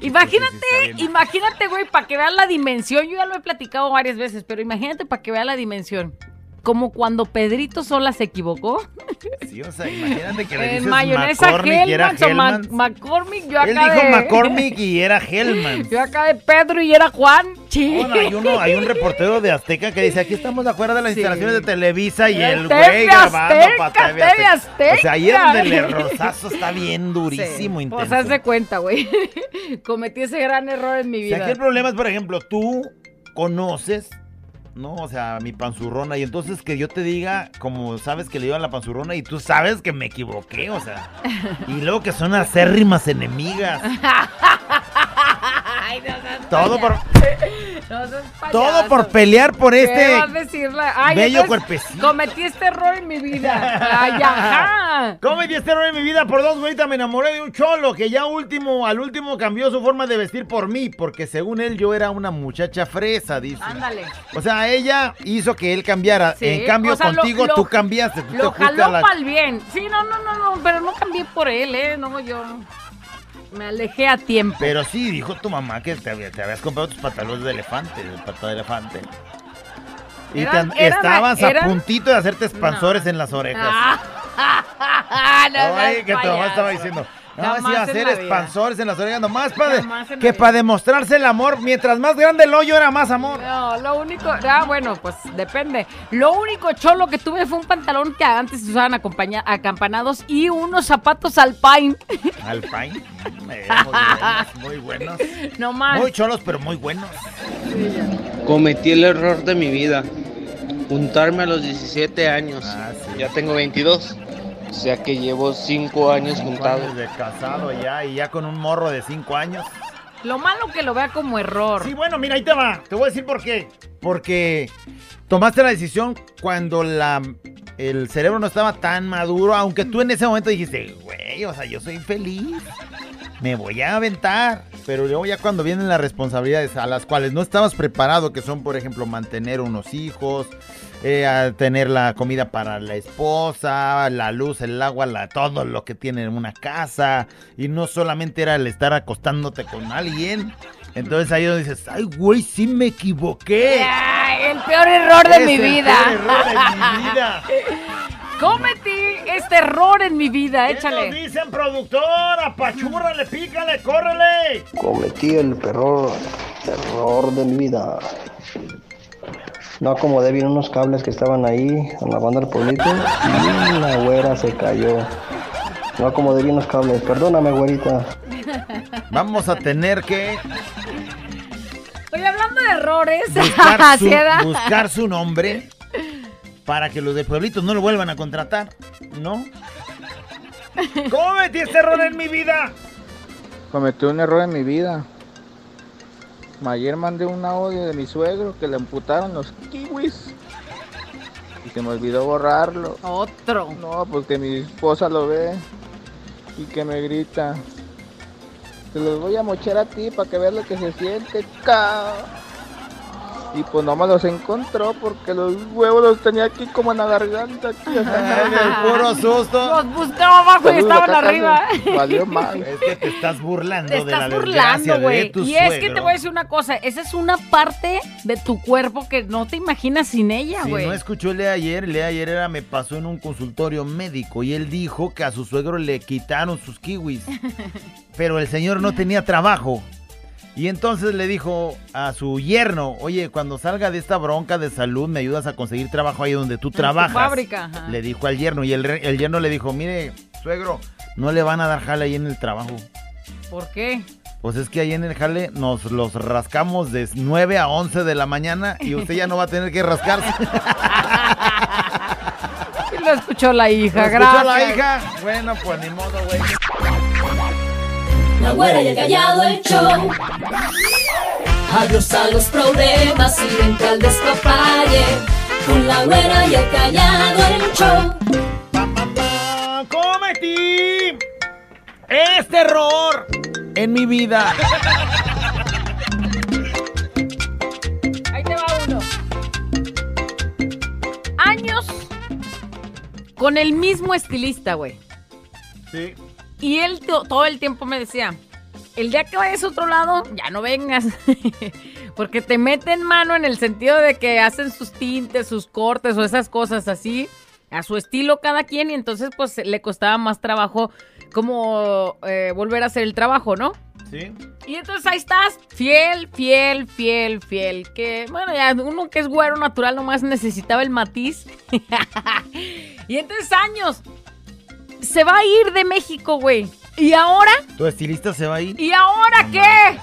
Imagínate, imagínate, güey, para que vean la dimensión. Yo ya lo he platicado varias veces, pero imagínate para que vean la dimensión. Como cuando Pedrito Sola se equivocó. Sí, o sea, imagínate que le En dices mayonesa McCormick y era o. McCormick, yo Él acá dijo de... McCormick y era Hellman. Yo acá de Pedro y era Juan. Sí. Bueno, hay, uno, hay un reportero de Azteca que dice, aquí estamos de acuerdo de las Sí. instalaciones de Televisa y el TV güey grabando Azteca, para TV TV Azteca. O sea, ahí es donde el Azteca. errorzazo está bien durísimo, Pues intenso. haz de cuenta, güey. Cometí ese gran error en mi O vida. sea, aquí el problema es, por ejemplo, tú conoces, ¿no? O sea, mi panzurrona, y entonces que yo te diga, como sabes que le iba a la panzurrona, y tú sabes que me equivoqué, o sea. Y luego que son acérrimas enemigas. Ay, no seas Todo por, No todo por pelear por ¿Qué este vas a decirle? Ay, bello cuerpecito. Cometí este error en mi vida. Ay, ajá. ¿Cómo me este error en mi vida? Por dos güeyes me enamoré de un cholo que ya último, al último cambió su forma de vestir por mí, porque según él yo era una muchacha fresa, dice. Ándale. O sea, ella hizo que él cambiara. Sí, en cambio, o sea, lo- contigo lo- tú cambiaste. Tú Lo jaló la- para el bien. Sí, no, no, no, no, pero no cambié por él, ¿eh? No, yo me alejé a tiempo. Pero sí, dijo tu mamá que te, había- te habías comprado tus pantalones de elefante, de pata de elefante. Y Eran- te- eran- estabas eran- a puntito de hacerte expansores en las orejas. Ah, no seas que tu mamá estaba diciendo. No, sí, hacer la vida. expansores en las orejas, nomás para que para demostrarse el amor, mientras más grande el hoyo era más amor. No, lo único, ah, bueno, pues depende. Lo único cholo que tuve fue un pantalón que antes se usaban acompaña- acampanados y unos zapatos alpine. Alpine, muy buenos, muy buenos. No más. Muy cholos, pero muy buenos. Cometí el error de mi vida. Juntarme a los 17 años. Ya tengo 22. O sea que llevo 5 años Cinco juntado. años de casado ya y ya con un morro de 5 años. Lo malo que lo vea como error. Sí, bueno, mira, ahí te va. Te voy a decir por qué. Porque tomaste la decisión cuando la, el cerebro no estaba tan maduro, aunque tú en ese momento dijiste, güey, o sea, yo soy feliz. Me voy a aventar. Pero luego ya cuando vienen las responsabilidades a las cuales no estabas preparado, que son, por ejemplo, mantener unos hijos, eh, a tener la comida para la esposa, la luz, el agua, la, todo lo que tiene en una casa. Y no solamente era el estar acostándote con alguien. Entonces ahí donde dices, ay, güey, sí me equivoqué. Ay, el peor error de Es mi el vida. peor error de mi vida. Cometí este error en mi vida, ¿Qué nos échale. dicen, productor? Apachúrale, pícale, córrele. Cometí el error, error de mi vida. No acomodé bien unos cables que estaban ahí en la banda del pueblito y la güera se cayó. No acomodé bien los cables. Perdóname, güerita. Vamos a tener que Oye, hablando de errores, buscar su, buscar su nombre para que los de pueblitos no lo vuelvan a contratar, ¿no? ¿Cómo metí este error en mi vida? Cometí un error en mi vida. Ayer mandé un audio de mi suegro que le amputaron los kiwis. Y se me olvidó borrarlo. Otro. No, porque mi esposa lo ve y que me grita. Te los voy a mochar a ti para que veas lo que se siente, ca. Y pues no me los encontró porque los huevos los tenía aquí como en la garganta. Aquí, En el puro susto. Los buscaba abajo y estaban arriba. Valió más. Es que te estás burlando Te de la estás burlando, güey. Y es que te voy a decir una cosa, esa es una parte de tu cuerpo que no te imaginas sin ella, Si güey. no escuchó el de ayer, el de ayer era, me pasó en un consultorio médico y él dijo que a su suegro le quitaron sus kiwis, pero el señor no tenía trabajo. Y entonces le dijo a su yerno, oye, cuando salga de esta bronca de salud, me ayudas a conseguir trabajo ahí donde tú tu trabajas. fábrica, ajá. Le dijo al yerno y el, el yerno le dijo, mire, suegro, no le van a dar jale ahí en el trabajo. ¿Por qué? Pues es que ahí en el jale nos los rascamos de 9 a 11 de la mañana y usted ya no va a tener que rascarse. Lo escuchó la hija, ¿Lo escuchó gracias. la hija? Bueno, pues ni modo, güey. La güera y el callado el show. Adiós a los problemas y vente al despapalle. Con la güera y el callado el show. Cometí este error en mi vida. Ahí te va uno. Años con el mismo estilista, güey. Sí. Y él to- todo el tiempo me decía, el día que vayas a otro lado, ya no vengas. Porque te meten mano en el sentido de que hacen sus tintes, sus cortes o esas cosas así, a su estilo cada quien, y entonces pues le costaba más trabajo como eh, volver a hacer el trabajo, ¿no? Sí. Y entonces ahí estás, fiel, fiel, fiel, fiel. Que, bueno, ya uno que es güero natural nomás necesitaba el matiz. y entonces años. Se va a ir de México, güey. ¿Y ahora? ¿Tu estilista se va a ir? ¿Y ahora qué?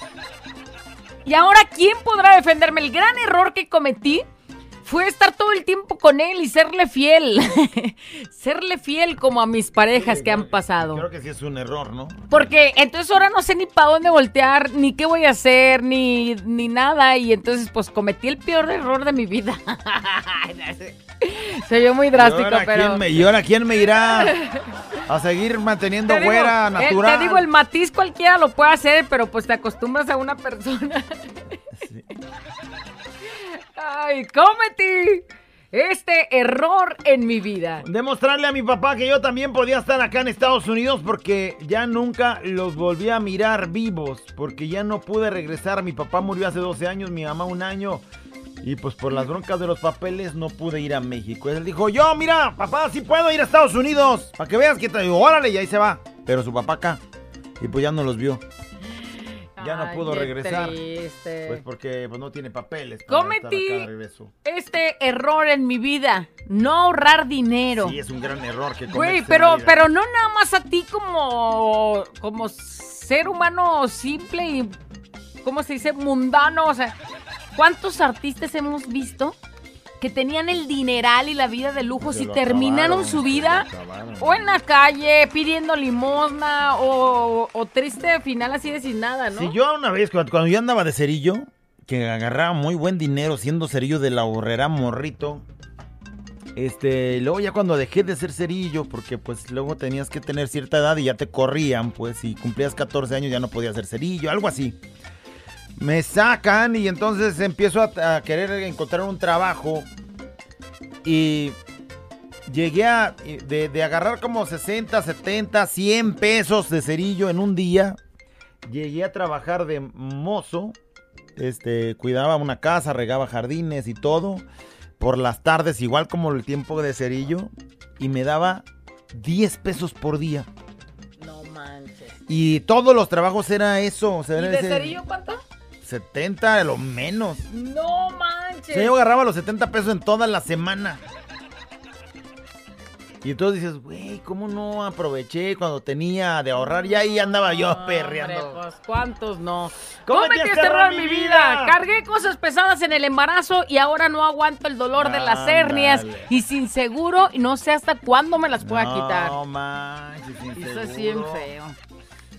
¿Y ahora quién podrá defenderme? El gran error que cometí fue estar todo el tiempo con él y serle fiel. serle fiel como a mis parejas que han pasado. Creo que sí es un error, ¿no? Porque entonces ahora no sé ni para dónde voltear, ni qué voy a hacer, ni, ni nada. Y entonces pues cometí el peor error de mi vida. Se oyó muy drástico, ¿Y ahora pero... quién me- ¿Y ahora quién me irá a seguir manteniendo Te digo, eh, natural? te digo, el matiz cualquiera lo puede hacer, pero pues te acostumbras a una persona. Ay, cometí este error en mi vida. Demostrarle a mi papá que yo también podía estar acá en Estados Unidos porque ya nunca los volví a mirar vivos, porque ya no pude regresar. Mi papá murió hace 12 años, mi mamá un año. Y pues por las broncas de los papeles no pude ir a México. Él dijo, yo, mira, papá, sí puedo ir a Estados Unidos. Para que veas que te digo, órale, y ahí se va. Pero su papá acá. Y pues ya no los vio. Ya no Ay, pudo qué regresar. triste. Pues porque pues, no tiene papeles. para estar Cometí acá de regreso. este error en mi vida. No ahorrar dinero. Sí, es un gran error que Güey, cometes en la pero, vida. pero no nada más a ti como, como ser humano simple y, ¿cómo se dice? Mundano. O sea, ¿cuántos artistas hemos visto que tenían el dineral y la vida de lujos Se y terminaron acabaron, su vida o en la calle pidiendo limosna o, o triste final así de sin nada, ¿no? Si yo una vez, cuando, cuando yo andaba de cerillo, que agarraba muy buen dinero siendo cerillo de la horrera morrito, este, luego ya cuando dejé de ser cerillo, porque pues luego tenías que tener cierta edad y ya te corrían, pues si cumplías 14 años ya no podías ser cerillo, algo así. Me sacan y entonces empiezo a, a querer encontrar un trabajo y llegué a de, de agarrar como 60, 70, 100 pesos de cerillo en un día. Llegué a trabajar de mozo, este, cuidaba una casa, regaba jardines y todo. Por las tardes, igual como el tiempo de cerillo, y me daba 10 pesos por día. No manches. Y todos los trabajos era eso. O sea, ¿Y de ese cerillo cuánto? 70 a lo menos. No manches. yo agarraba los 70 pesos en toda la semana. Y entonces dices, güey, ¿cómo no aproveché cuando tenía de ahorrar? Y ahí andaba yo perreando. Hombre, pues, ¿cuántos no? Cómete este error en mi vida. Cargué cosas pesadas en el embarazo y ahora no aguanto el dolor de las hernias y sin seguro y no sé hasta cuándo me las pueda No quitar. manches, sin Eso es bien seguro. feo.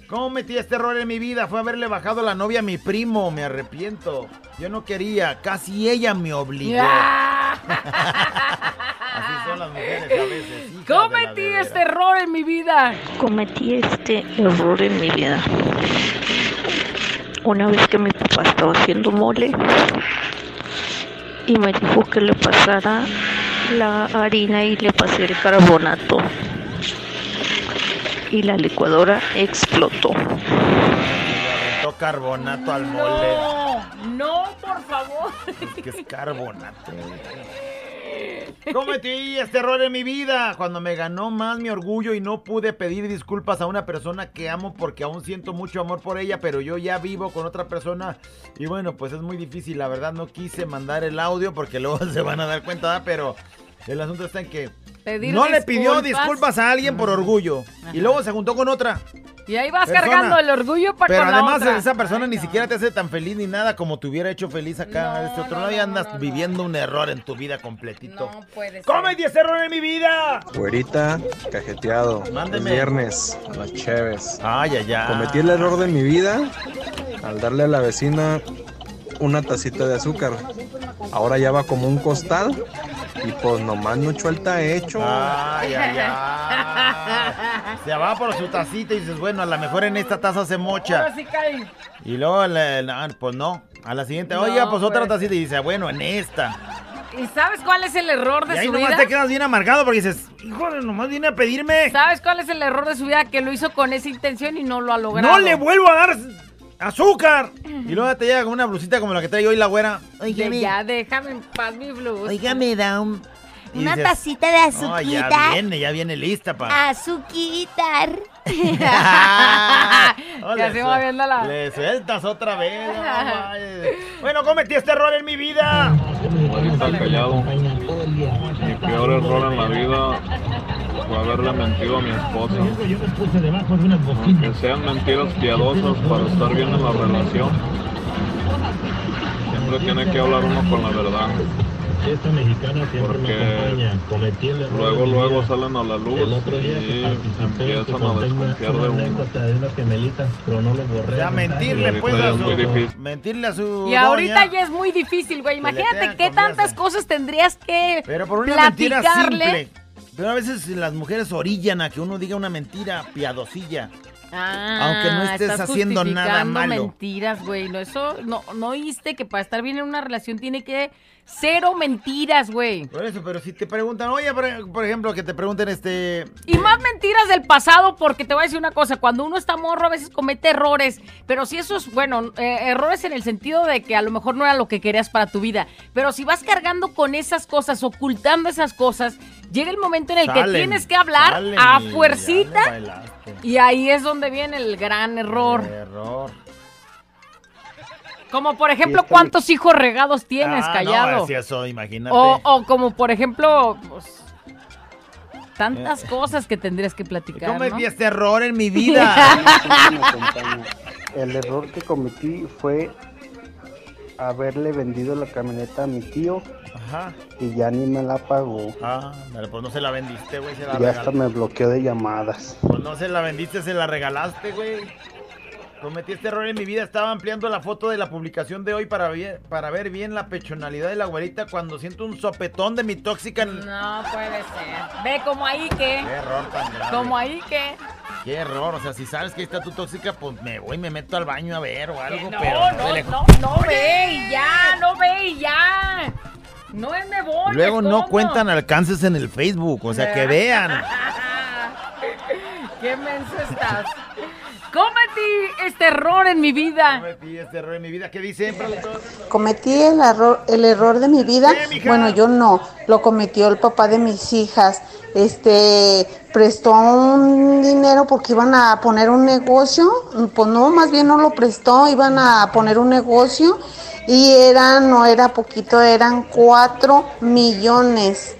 ¿Cómo metí este error en mi vida? Fue haberle bajado la novia a mi primo, me arrepiento. Yo no quería, casi ella me obligó. Así son las mujeres a veces. Cometí este error en mi vida. Cometí este error en mi vida. Una vez que mi papá estaba haciendo mole y me dijo que le pasara la harina y le pasé el carbonato. Y la licuadora explotó. Aventó carbonato al mole. No, no, por favor. Es que es carbonato. Cometí este error en mi vida cuando me ganó más mi orgullo y no pude pedir disculpas a una persona que amo porque aún siento mucho amor por ella, pero yo ya vivo con otra persona y bueno, pues es muy difícil. La verdad no quise mandar el audio porque luego se van a dar cuenta, ¿verdad? pero el asunto está en que Pedir no le pidió disculpas. a alguien por orgullo y luego se juntó con otra. Y ahí vas Persona. cargando el orgullo para Pero con la además otra. esa persona ni siquiera te hace tan feliz ni nada como te hubiera hecho feliz acá de este otro lado y andas viviendo un error en tu vida completito. No puede ser. ¡Cometí ese error en mi vida! Güerita, cajeteado. Mándeme. El viernes, a las Cheves. Ay, ay, ay. Cometí el error de mi vida al darle a la vecina una tacita de azúcar. Ahora ya va como un costal y pues nomás no suelta hecho. Ay, ay, ay. Se va por su tacita y dices, bueno, a lo mejor en esta taza se mocha. Ahora sí cae. Y luego, le- le- pues no. A la siguiente, No, oiga, pues otra pues. tacita y dice, bueno, en esta. ¿Y sabes cuál es el error Y de ahí su nomás vida? te quedas bien amargado porque dices, híjole, nomás viene a pedirme. ¿Sabes cuál es el error de su vida? Que lo hizo con esa intención y no lo ha logrado. No le vuelvo a dar ¡Azúcar! Y luego te llega con una blusita como la que trae hoy la güera. De- ya, déjame en paz mi blusa. Oiga, me da un... y Una dices, tacita de No, azuquita. ya viene, ya viene lista, pa. Azuquitar. Oh, Ya le se va viendo la- Le sueltas otra vez. bueno, cometí este error en mi vida. Está callado. Mi peor error en la vida fue haberle mentido a mi esposa. Aunque sean mentiras piadosas para estar bien en la relación. Siempre tiene que hablar uno con la verdad. Porque luego, luego salen a la luz y empiezan a desconfiar de uno. O sea, mentirle, pues, Ahorita ya a su... Mentirle a su Y ahorita doña. ya es muy difícil, güey. Imagínate qué tantas cosas tendrías que Pero por una mentira platicarle. simple. Pero a veces las mujeres orillan a que uno diga una mentira piadosilla. Ah, Aunque no estés estás haciendo nada malo. mentiras, güey. No, eso, no, no oíste que para estar bien en una relación tiene que cero mentiras, güey. Por eso, pero si te preguntan, oye, por, por ejemplo, que te pregunten este... Y más mentiras del pasado, porque te voy a decir una cosa, cuando uno está morro a veces comete errores, pero si esos, bueno, eh, errores en el sentido de que a lo mejor no era lo que querías para tu vida, pero si vas cargando con esas cosas, ocultando esas cosas, llega el momento en el que tienes que hablar salen a fuercita y ahí es donde viene el gran error. Error. Como por ejemplo, ¿cuántos hijos regados tienes, Ah, callado? No, si eso, imagínate. o, o como por ejemplo, pues, tantas cosas que tendrías que platicar. Cometí ¿no? este error en mi vida. El error que cometí fue haberle vendido la camioneta a mi tío Ajá. y ya ni me la pagó. Ah, dale, pues no se la vendiste, güey, se la Y hasta me bloqueó de llamadas. Pues no se la vendiste, se la regalaste, güey. Cometí este error en mi vida. Estaba ampliando la foto de la publicación de hoy para, ver- para ver bien la pechonalidad de la güerita cuando siento un sopetón de mi tóxica. en- No puede ser. Ve como ahí que. Qué error tan grave. Como ahí que. Qué error. O sea, si sabes que ahí está tu tóxica, pues me voy, me meto al baño a ver o algo. No, pero no, lejos. no, no ve y ya, no ve y ya. No es me voy. Luego no cuentan alcances en el Facebook. O sea, que vean. Qué menso estás. Cometí este error en mi vida. Cometí este error en mi vida. ¿Qué dicen, productor? Cometí el error, el error de mi vida. Bueno, yo no, lo cometió el papá de mis hijas. Este prestó un dinero porque iban a poner un negocio. Pues no, más bien no lo prestó, iban a poner un negocio y era, no era poquito, eran cuatro millones.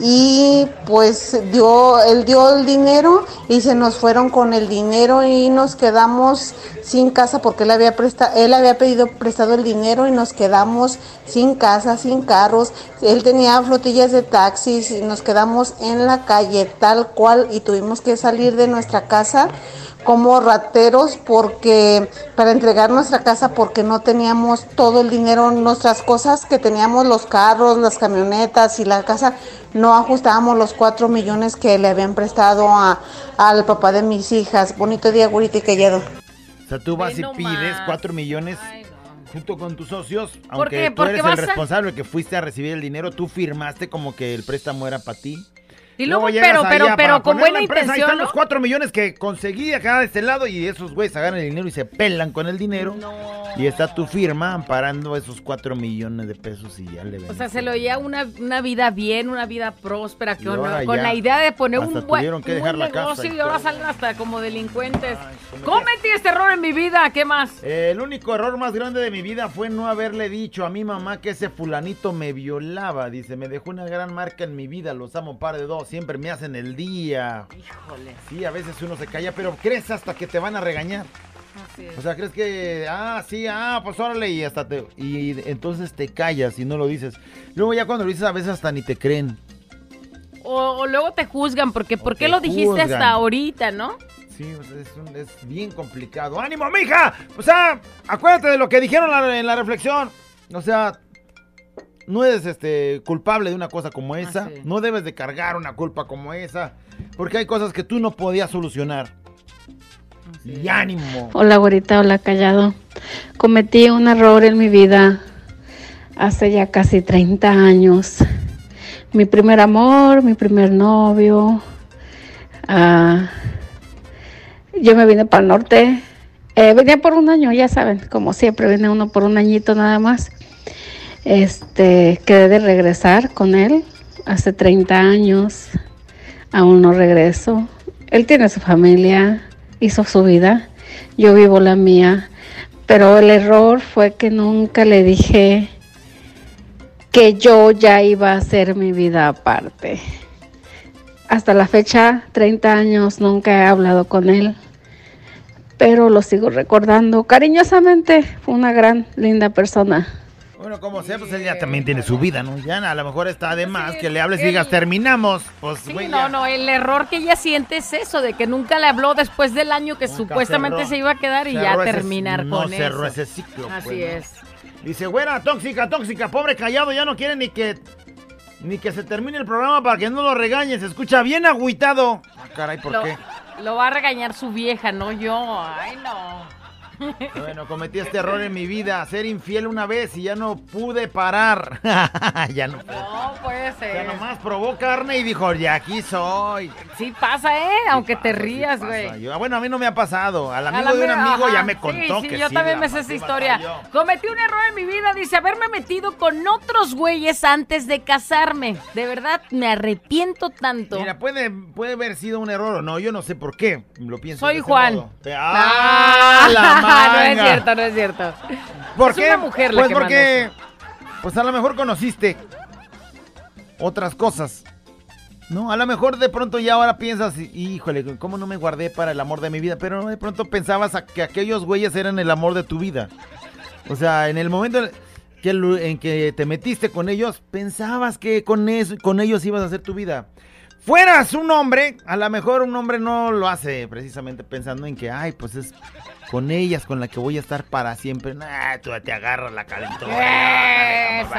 Y pues dio, él dio el dinero y se nos fueron con el dinero y nos quedamos sin casa porque él había presta, él había pedido prestado el dinero y nos quedamos sin casa, sin carros. Él tenía flotillas de taxis y nos quedamos en la calle tal cual y tuvimos que salir de nuestra casa como rateros porque para entregar nuestra casa porque no teníamos todo el dinero, nuestras cosas que teníamos, los carros, las camionetas y la casa, no ajustábamos los cuatro millones que le habían prestado a, al papá de mis hijas. Bonito día, Gurita y Callado. O sea, tú vas y pides cuatro millones junto con tus socios, aunque qué? tú eres el a- responsable que fuiste a recibir el dinero, tú firmaste como que el préstamo era para ti. Y luego, pero, pero, pero con buena empresa, Ahí intención, están ¿no? los cuatro millones que conseguí acá de este lado y esos güeyes agarran el dinero y se pelan con el dinero. Y está tu firma amparando esos cuatro millones de pesos y ya le ven. O sea, se le oía una, una vida bien, una vida próspera, que con la idea de poner hasta un buen tuvieron que un dejar la negocio casa y y ahora salen hasta como delincuentes. Cometí este error en mi vida, ¿qué más? El único error más grande de mi vida fue no haberle dicho a mi mamá que ese fulanito me violaba. Dice, me dejó una gran marca en mi vida, los amo par de dos, siempre me hacen el día. Híjole. Sí, a veces uno se calla, pero crees hasta que te van a regañar. Así es. O sea, crees que, ah, sí, ah, pues órale, y hasta te. Y entonces te callas y no lo dices. Luego ya cuando lo dices, a veces hasta ni te creen. O, o luego te juzgan, porque ¿por qué lo dijiste juzgan. hasta ahorita, no? Sí, es, un- es bien complicado. ¡Ánimo, mija! O sea, acuérdate de lo que dijeron la- en la reflexión. O sea, no eres este, culpable de una cosa como esa. sí. No debes de cargar una culpa como esa. Porque hay cosas que tú no podías solucionar. Y ánimo. Hola, güerita, hola, callado. Cometí un error en mi vida hace ya casi 30 años. Mi primer amor, mi primer novio. ah, yo me vine para el norte Eh, venía por un año, ya saben, como siempre, viene uno por un añito nada más. Este, quedé de regresar con él hace 30 años, aún no regreso. Él tiene su familia, hizo su vida, yo vivo la mía, pero el error fue que nunca le dije que yo ya iba a hacer mi vida aparte. Hasta la fecha, 30 años, nunca he hablado con él, pero lo sigo recordando cariñosamente. Fue una gran, linda persona. Bueno, como sea, pues él ya también tiene su vida, ¿no? Ya a lo mejor está de más que le hables y digas, terminamos. Pues, Sí, güey, no, ya. no, el error que ella siente es eso, de que nunca le habló después del año que supuestamente cerró- se iba a quedar y ya cerró ese- terminar no con cerró eso. ese ciclo, Así pues, ¿no? es. Dice, güera, tóxica, tóxica, pobre callado, ya no quiere ni que ni que se termine el programa para que no lo regañes. Se escucha bien agüitado. Ah, caray, ¿por lo, qué? lo va a regañar su vieja, no yo. Ay, no. Bueno, cometí este error en mi vida, ser infiel una vez y ya no pude parar. ya no. No puede ser. Ya nomás probó carne y dijo, ya aquí soy. Sí pasa, ¿eh? Aunque te rías, güey. Bueno, a mí no me ha pasado. Al amigo de un amigo ya me contó sí, que sí, yo también me sé esa historia. Cometí un error en mi vida, dice, haberme metido con otros güeyes antes de casarme. De verdad, me arrepiento tanto. Mira, puede, puede haber sido un error o no, yo no sé por qué. Lo pienso. Soy de ese Juan. modo. ¡Ah, la no es cierto, no es cierto. ¿Por es qué? una mujer la pues que porque, pues a lo mejor conociste otras cosas. No, a lo mejor de pronto ya ahora piensas, híjole, ¿cómo no me guardé para el amor de mi vida? Pero de pronto pensabas a- que aquellos güeyes eran el amor de tu vida. O sea, en el momento que en que te metiste con ellos, pensabas que con, eso, con ellos ibas a hacer tu vida. Fueras un hombre, a lo mejor un hombre no lo hace precisamente pensando en que, ay, pues es con ellas con la que voy a estar para siempre. Nah, tú te agarras la calentura. Eso.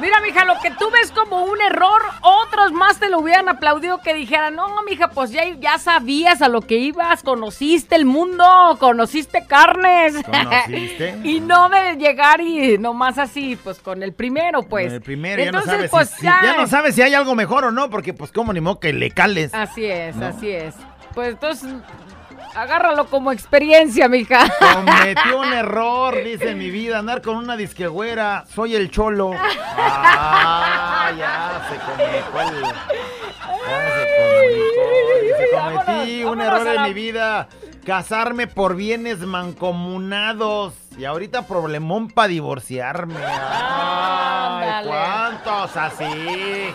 Mira, mija, lo que tú ves como un error, otros más te lo hubieran aplaudido que dijeran, no, mija, pues ya, ya sabías a lo que ibas, conociste el mundo, conociste carnes. ¿Conociste? y no de llegar y nomás así, pues con el primero, pues. el primero Entonces, ya no sabes pues si, si- ya no sabes si hay algo mejor o no, porque pues como ni modo que le cales. Así es, ¿No? así es. Pues entonces, agárralo como experiencia, mija. Cometió un error, dice mi vida, andar con una disquegüera, soy el cholo. Ah, ya se comunicó el... Ya se comunicó. Dice, cometí un error en mi vida, casarme por bienes mancomunados. Y ahorita problemón para divorciarme. Ay. ¿cuántos así?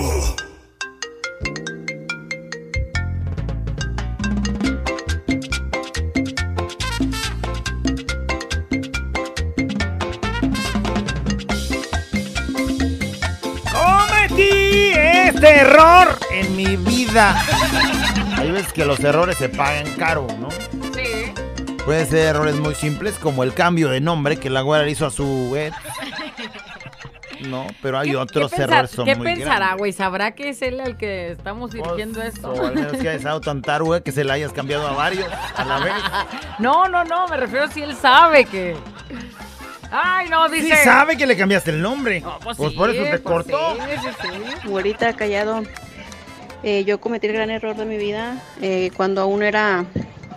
Vida. Hay veces que los errores se pagan caro, ¿no? Sí. Pueden ser errores muy simples, como el cambio de nombre que la güera le hizo a su ex. No, pero hay otros ¿Qué, pensar- errores son ¿qué muy pensará, güey? ¿Sabrá que es él al que estamos dirigiendo esto? O al menos que haya estado tan taruga que se la hayas cambiado a varios a la vez. No, no, no, me refiero si él sabe que. Ay, no, Sí dice. sabe que le cambiaste el nombre. pues pues sí, por eso te pues cortó. sí, sí, sí. Güerita, callado. Eh, yo cometí el gran error de mi vida eh, cuando aún era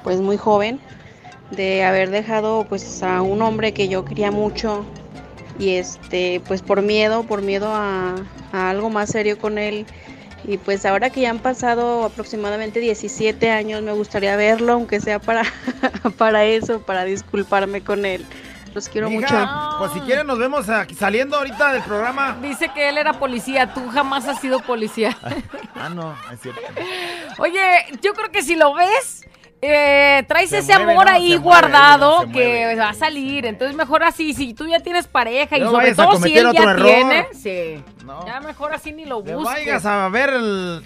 pues muy joven de haber dejado pues a un hombre que yo quería mucho y este pues por miedo por miedo a, a algo más serio con él. Y pues ahora que ya han pasado aproximadamente 17 años me gustaría verlo aunque sea para para eso para disculparme con él los quiero Mija, mucho Pues si quieren nos vemos aquí saliendo ahorita del programa. Dice que él era policía, tú jamás has sido policía. Ah, no, es cierto. Oye, yo creo que si lo ves, eh, traes Se ese mueve, amor ¿no? ahí Se mueve, guardado se que mueve. va a salir. Entonces mejor así, si tú ya tienes pareja y No sobre todo si él ya error. tiene, sí. No. Ya mejor así ni lo busques. vayas a ver el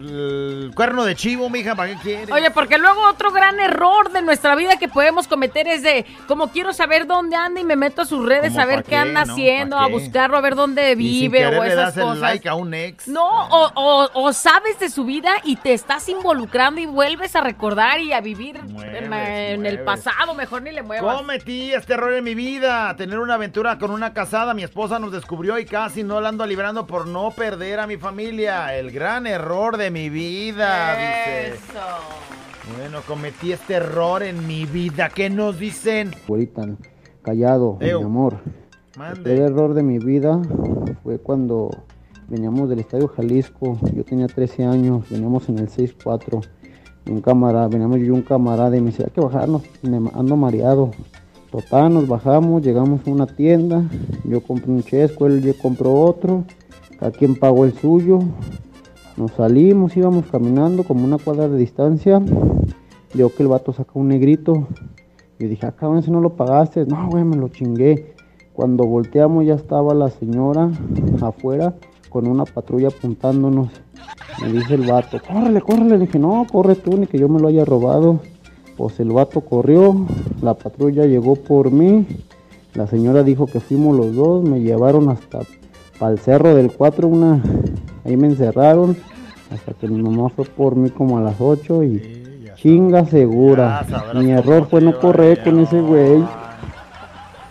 el cuerno de chivo, mija, ¿para qué quieres? Oye, porque luego otro gran error de nuestra vida que podemos cometer es de, como quiero saber dónde anda y me meto a sus redes ¿Cómo a ver qué qué, anda no? haciendo, ¿Pa' a buscarlo, a ver dónde Y sin vive o le esas das el cosas. like a un ex. No, o, o- o sabes de su vida y te estás involucrando y vuelves a recordar y a vivir en, el pasado, mejor ni le muevas. Cometí este error en mi vida, tener una aventura con una casada. Mi esposa nos descubrió y casi no la ando librando por no perder a mi familia. El gran error de mi vida, dice. Bueno, cometí este error en mi vida. ¿Qué nos dicen? Ahorita, callado, Eo. mi amor. Mande. El error de mi vida fue cuando veníamos del Estadio Jalisco. Yo tenía 13 años, veníamos en el 6-4. y Un camarada, veníamos yo y un camarada y me decía, hay que bajarnos, me ando mareado. Total, nos bajamos, llegamos a una tienda. Yo compré un chesco, él yo compró otro. Cada quien pagó el suyo. Nos salimos, íbamos caminando como una cuadra de distancia. Veo que el vato saca un negrito. Yo dije, ah, cabrón, ese no lo pagaste. No, güey, me lo chingué. Cuando volteamos ya estaba la señora afuera con una patrulla apuntándonos. Me dice el vato, córrele, córrele. Le dije, no, corre tú, ni que yo me lo haya robado. Pues el vato corrió, la patrulla llegó por mí. La señora dijo que fuimos los dos, me llevaron hasta para el cerro del 4, una, ahí me encerraron. Hasta que mi mamá fue por mí como a las 8 y chinga segura. Mi error fue no correr con ese güey.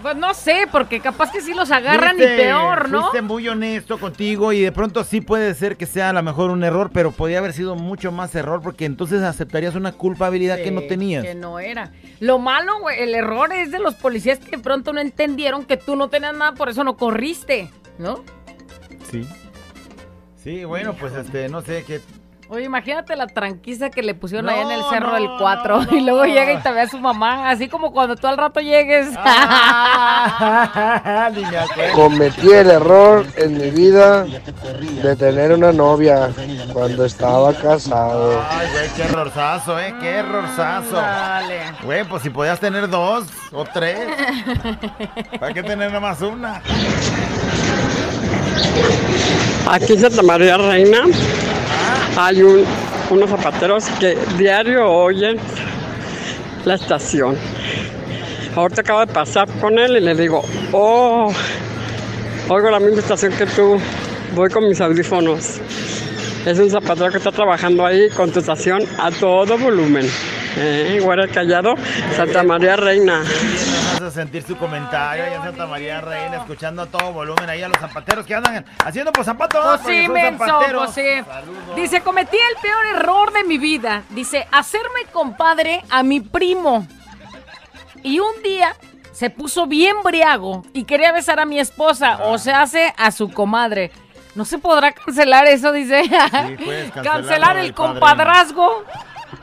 Pues no sé, porque capaz que sí los agarran y Fuiste- peor, ¿no? Fuiste muy honesto contigo y de pronto sí puede ser que sea a lo mejor un error, pero podía haber sido mucho más error porque entonces aceptarías una culpabilidad que no Sí, tenías. Que no era. Lo malo, güey, el error es de los policías que de pronto no entendieron que tú no tenías nada, por eso no corriste, ¿no? Sí. Sí, bueno, pues este, no sé qué. Oye, imagínate la tranquiza que le pusieron No, allá en el cerro no, del 4 y luego llega y te ve a su mamá, así como cuando tú al rato llegues. Ah. Cometí el error en mi vida de tener una novia cuando estaba casado. Ay, güey, qué errorzazo, ¿eh? Qué errorzazo. Dale. Güey, pues si podías tener dos o tres, ¿para qué tener nada más una? Aquí en Santa María Reina hay un- unos zapateros que diario oyen la estación. Ahorita acabo de pasar con él y le digo, oh, oigo la misma estación que tú, voy con mis audífonos. Es un zapatero que está trabajando ahí con tu estación a todo volumen. Eh, Guardia Callado, Santa María Reina. Nos hace sentir su comentario ahí en Santa María Reina, escuchando a todo volumen ahí a los zapateros que andan haciendo pues zapatos. Pues sí, menso, pues sí. Dice, cometí el peor error de mi vida. Dice, hacerme compadre a mi primo. Y un día se puso bien briago y quería besar a mi esposa, o se hace a su comadre. No se podrá cancelar eso, dice. puedes cancelar el padrino.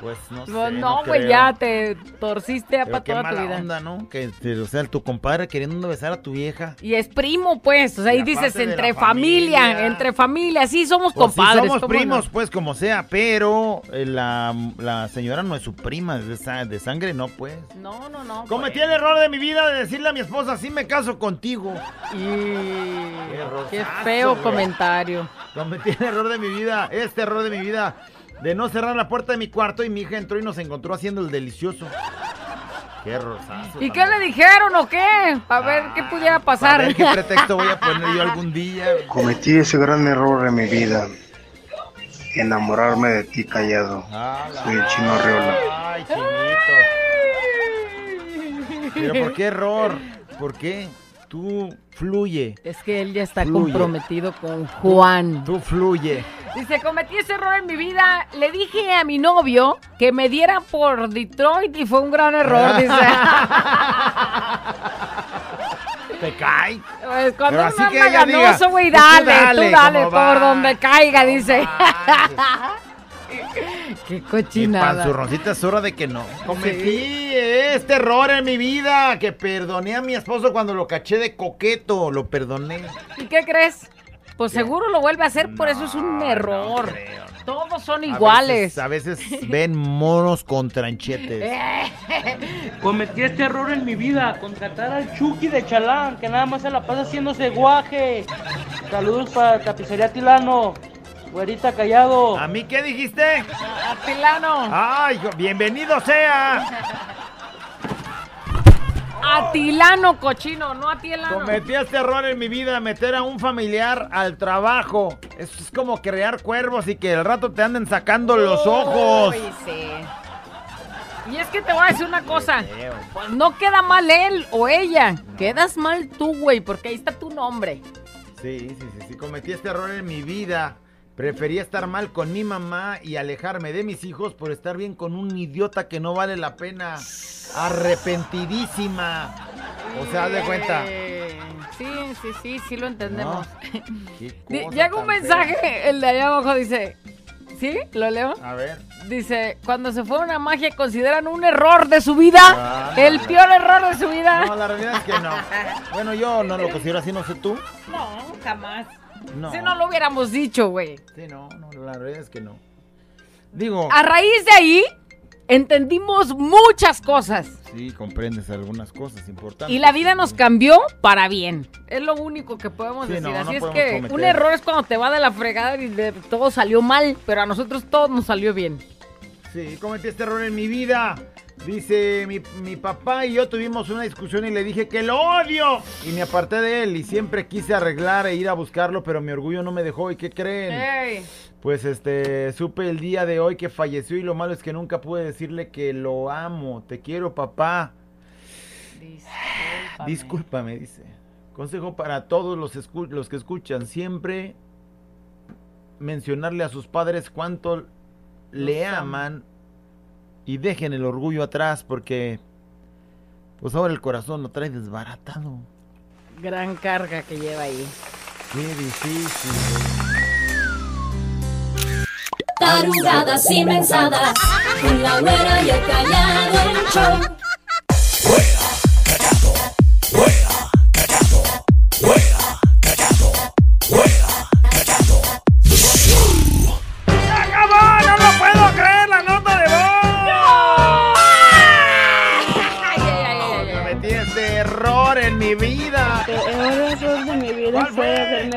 Pues no sé. No, no pues creo. ya te torciste Pero para toda tu vida. onda, ¿no? Que, o sea, tu compadre queriendo besar a tu vieja. Y es primo, pues. O sea, ahí dices entre familia, familia. entre familia. Sí, somos Pues sí, compadres. somos ¿cómo primos, no? pues, como sea, pero eh, la, la señora no es su prima, es de, sa- de sangre, no, pues. No, no, no. Cometí el error de mi vida de decirle a mi esposa, sí me caso contigo. Y... Qué feo comentario. Cometí el error de mi vida, este error de mi vida, de no cerrar la puerta de mi cuarto y mi hija entró y nos encontró haciendo el delicioso. Qué errorzazo. ¿Y qué le dijeron o qué? Para ver qué pudiera pasar. Ver qué pretexto voy a poner yo algún día. Cometí ese gran error en mi vida. Enamorarme de ti callado. Soy el chino Reola. Ay, chinito. Pero ¿por qué error? ¿Por qué? Tú fluye. Es que él ya está Fluye. comprometido con Juan. Tú fluye. Dice, cometí ese error en mi vida. Le dije a mi novio que me diera por Detroit y fue un gran error, dice. Te cae. Pues cuando Pero así que anda ella ganoso, güey, pues tú dale, tú dale, ¿cómo por va? donde caiga, dice. Qué Y cochinada. panzurroncita es hora de que no. Cometí este error en mi vida. Que perdoné a mi esposo cuando lo caché de coqueto. Lo perdoné. ¿Y qué crees? Pues seguro lo vuelve a hacer, por eso es un error. Todos son A iguales. veces- A veces, ven monos con tranchetes. Cometí este error en mi vida, contratar al Chucky de Chalán, que nada más se la pasa haciéndose guaje. Saludos para Tapicería Tilano. Güerita callado. ¿A mí qué dijiste? Atilano. Ay, hijo, bienvenido sea. Atilano, cochino, no atilano. Cometí este error en mi vida, meter a un familiar al trabajo. Eso es como crear cuervos y que al rato te anden sacando los ojos. Uy, sí. Y es que te voy a decir una cosa. Pues no queda mal él o ella. Quedas mal tú, güey, porque ahí está tu nombre. Sí, sí, sí, sí, cometí este error en mi vida. Prefería estar mal con mi mamá y alejarme de mis hijos por estar bien con un idiota que no vale la pena. Arrepentidísima. O sea, haz de cuenta. Sí, sí, sí, sí lo entendemos. Llega un mensaje, el de allá abajo dice, ¿sí? ¿Lo leo? A ver. Dice, cuando se fue una magia consideran un error de su vida, Ah, el no. peor error de su vida. No, la realidad es que no. Bueno, yo no lo considero así, no sé tú. No, jamás. No. Si no lo hubiéramos dicho, güey. Sí, no, no, la realidad es que no. Digo. A raíz de ahí, entendimos muchas cosas. Sí, comprendes algunas cosas importantes. Y la vida nos cambió para bien. Es lo único que podemos Sí, decir. no, no Así es que cometer. un error es cuando te va de la fregada y de- todo salió mal, pero a nosotros todo nos salió bien. Sí, cometí este error en mi vida. Dice, mi, mi papá y yo tuvimos una discusión y le dije que lo odio. Y me aparté de él y siempre quise arreglar e ir a buscarlo, pero mi orgullo no me dejó. ¿Y qué creen? Pues este, supe el día de hoy que falleció y lo malo es que nunca pude decirle que lo amo. Te quiero, papá. Discúlpame, dice. Consejo para todos los, escu- los que escuchan. Siempre mencionarle a sus padres cuánto le aman y dejen el orgullo atrás porque pues ahora el corazón lo trae desbaratado. Gran carga que lleva ahí. Qué difícil. Tarugadas y mensadas, con la güera y el callado el show. ¡Acabó!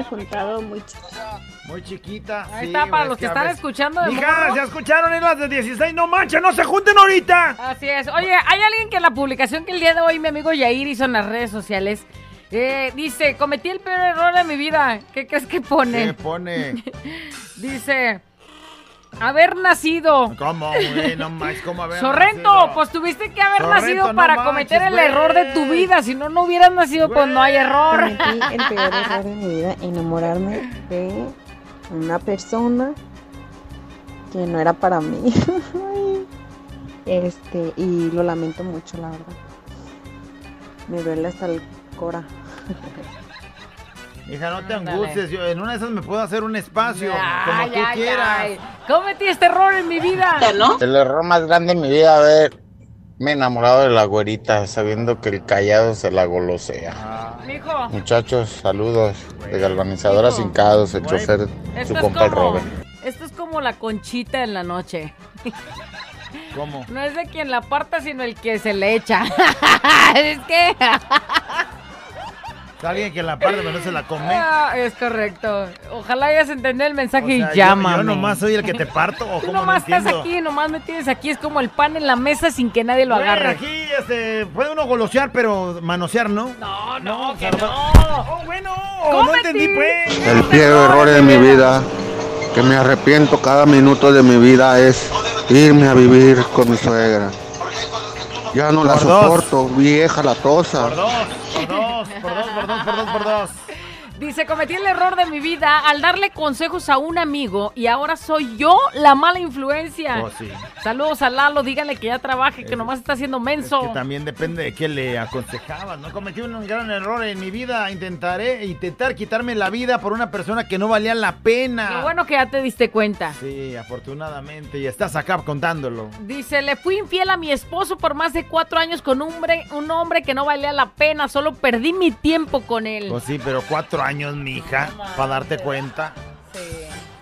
Juntado muy chiquita. Muy chiquita. Ahí sí, está, para los que están escuchando de Mija, ya escucharon en las de 16. No manches, no se junten ahorita. Así es. Oye, hay alguien que en la publicación que el día de hoy mi amigo Yair hizo en las redes sociales eh, dice, cometí el peor error de mi vida. ¿Qué crees que pone? ¿Qué pone? Dice, haber nacido. ¿Cómo, güey? No manches, ¿cómo haber Sorrento, nacido? pues tuviste que haber Sorrento, nacido no para manches, cometer el güey. error de tu vida. Si no, no hubieras nacido, pues no hay error. Cometí el peor error de mi vida, enamorarme de una persona que no era para mí. Este, y lo lamento mucho, la verdad. Me duele hasta el cora. Hija, no te Ándale. angusties. Yo en una de esas me puedo hacer un espacio. como Ay, tú quieras. Cometí este error en mi vida. El error más grande en mi vida, haber me enamorado de la güerita, sabiendo que el callado se la golosea. Mijo, Muchachos, saludos de Galvanizadora Cincados, el chofer, esto su es compa el como, Robert. esto es como la conchita en la noche. ¿Cómo? No es de quien la aparta, sino el que se le echa. es que... Alguien que la parte, pero no se la come. Ah, es correcto. Ojalá hayas entendido el mensaje O sea, y yo- llámame. Yo, nomás soy el que te parto. ¿o Tú cómo? No nomás estás aquí, nomás me tienes aquí. Es como el pan en la mesa sin que nadie lo Güey, agarre. aquí este, puede uno golosear, pero manosear, ¿no? No, no, que no. Oh, bueno, no entendí, pues. El peor error de mi vida, que me arrepiento cada minuto de mi vida, es irme a vivir con mi suegra. Ya no la Por dos. soporto, vieja la tosa. Por dos, por dos, por dos, por dos, por dos, por dos. Dice, cometí el error de mi vida al darle consejos a un amigo y ahora soy yo la mala influencia. Oh, sí. Saludos a Lalo, díganle que ya trabaje, que nomás está haciendo menso. Que también depende de qué le aconsejabas. No cometí un gran error en mi vida. Intentaré intentar quitarme la vida por una persona que no valía la pena. Lo bueno que ya te diste cuenta. Sí, afortunadamente. Y estás acá contándolo. Dice, le fui infiel a mi esposo por más de cuatro años con un hombre, un hombre que no valía la pena, solo perdí mi tiempo con él. Pues sí, pero cuatro años, mija, para darte cuenta.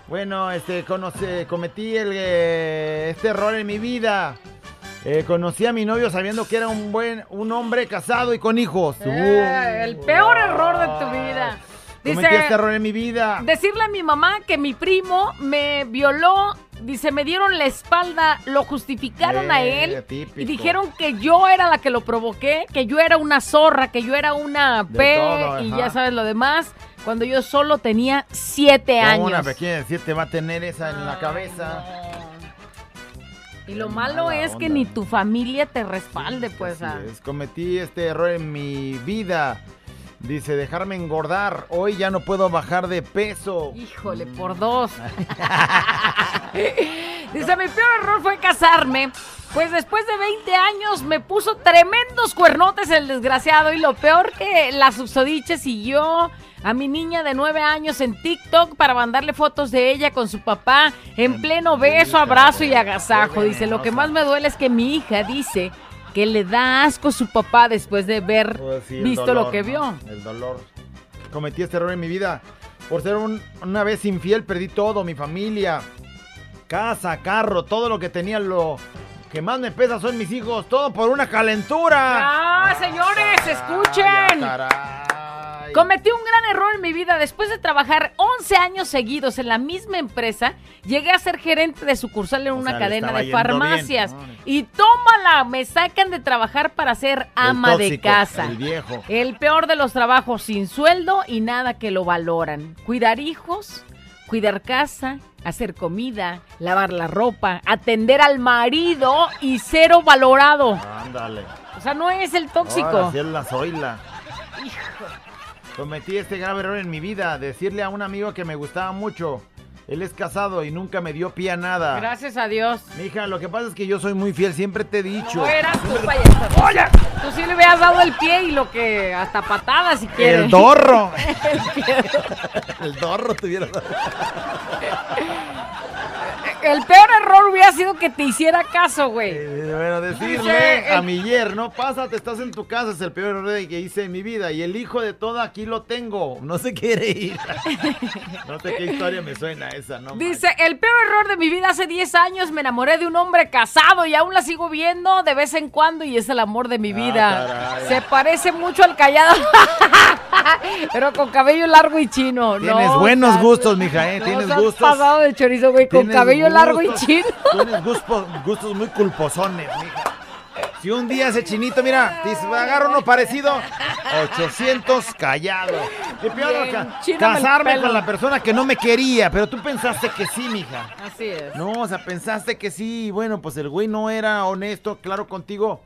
Bueno, este, conoce, cometí el, eh, este error en mi vida. Eh, conocí a mi novio sabiendo que era un buen, un hombre casado y con hijos. Eh, el peor error de tu vida. Dice- Cometí este error en mi vida. Decirle a mi mamá que mi primo me violó, dice, me dieron la espalda, lo justificaron a Eh, él típico. y dijeron que yo era la que lo provoqué, que yo era una zorra, que yo era una P todo, y ajá. ya sabes lo demás, cuando yo solo tenía siete ¿Cómo años. una pequeña de siete va a tener esa en la cabeza? Y lo malo es que ni tu familia te respalde, pues. ah. Es, cometí este error en mi vida. Dice, dejarme engordar. Hoy ya no puedo bajar de peso. Híjole, por dos. Dice, mi peor error fue casarme. Pues después de 20 años me puso tremendos cuernotes el desgraciado. Y lo peor que la susodicha siguió a mi niña de 9 años en TikTok para mandarle fotos de ella con su papá en pleno beso, abrazo y agasajo. Dice, lo que más me duele es que mi hija dice que le da asco su papá después de ver Pues sí, el visto dolor, lo que ¿no? vio. El dolor. Cometí este error en mi vida. Por ser un- una vez infiel, perdí todo, mi familia, casa, carro, todo lo que tenía, lo que más me pesa son mis hijos, todo por una calentura. ¡Ah, señores, escuchen! Cometí un gran error en mi vida. Después de trabajar 11 años seguidos en la misma empresa, llegué a ser gerente de sucursal en una sea, cadena de farmacias. Y tómala, me sacan de trabajar para ser ama de casa. el viejo. El peor de los trabajos sin sueldo y nada que lo valoran. Cuidar hijos, cuidar casa, hacer comida, lavar la ropa, atender al marido y cero valorado. Ándale. O sea, no es el tóxico. Ahora sí es la zoila. Cometí este grave error en mi vida, decirle a un amigo que me gustaba mucho. Él es casado y nunca me dio pie a nada. Gracias a Dios. Mija, lo que pasa es que yo soy muy fiel, siempre te he dicho. No eras tú, payaso. ¡Oye! Tú sí le hubieras dado el pie y lo que hasta patadas si quieres. El dorro. El. El dorro tuviera dado. El peor error hubiera sido que te hiciera caso, güey. Eh, Bueno, decirle Dice a el- mi yerno, pásate, estás en tu casa, es el peor error que hice en mi vida. Y el hijo de todo aquí lo tengo, no se quiere ir. no sé qué historia me suena esa, ¿no? Dice, el peor error de mi vida hace 10 años me enamoré de un hombre casado y aún la sigo viendo de vez en cuando y es el amor de mi vida. Ah, caray. Se parece mucho al callado, pero con cabello largo y chino. Tienes No, buenos estás- gustos, mija, ¿eh? no Tienes gustos. pasado de chorizo, güey, con Tienes cabello largo y chino. Tienes gustos, gustos muy culposones, mija. Si un día ese chinito, mira, te agarra uno parecido, 800 callado. Y peor, Bien, casarme con la persona que no me quería, pero tú pensaste que sí, mija. Así es. No, o sea, pensaste que sí, y bueno, pues el güey no era honesto, claro contigo.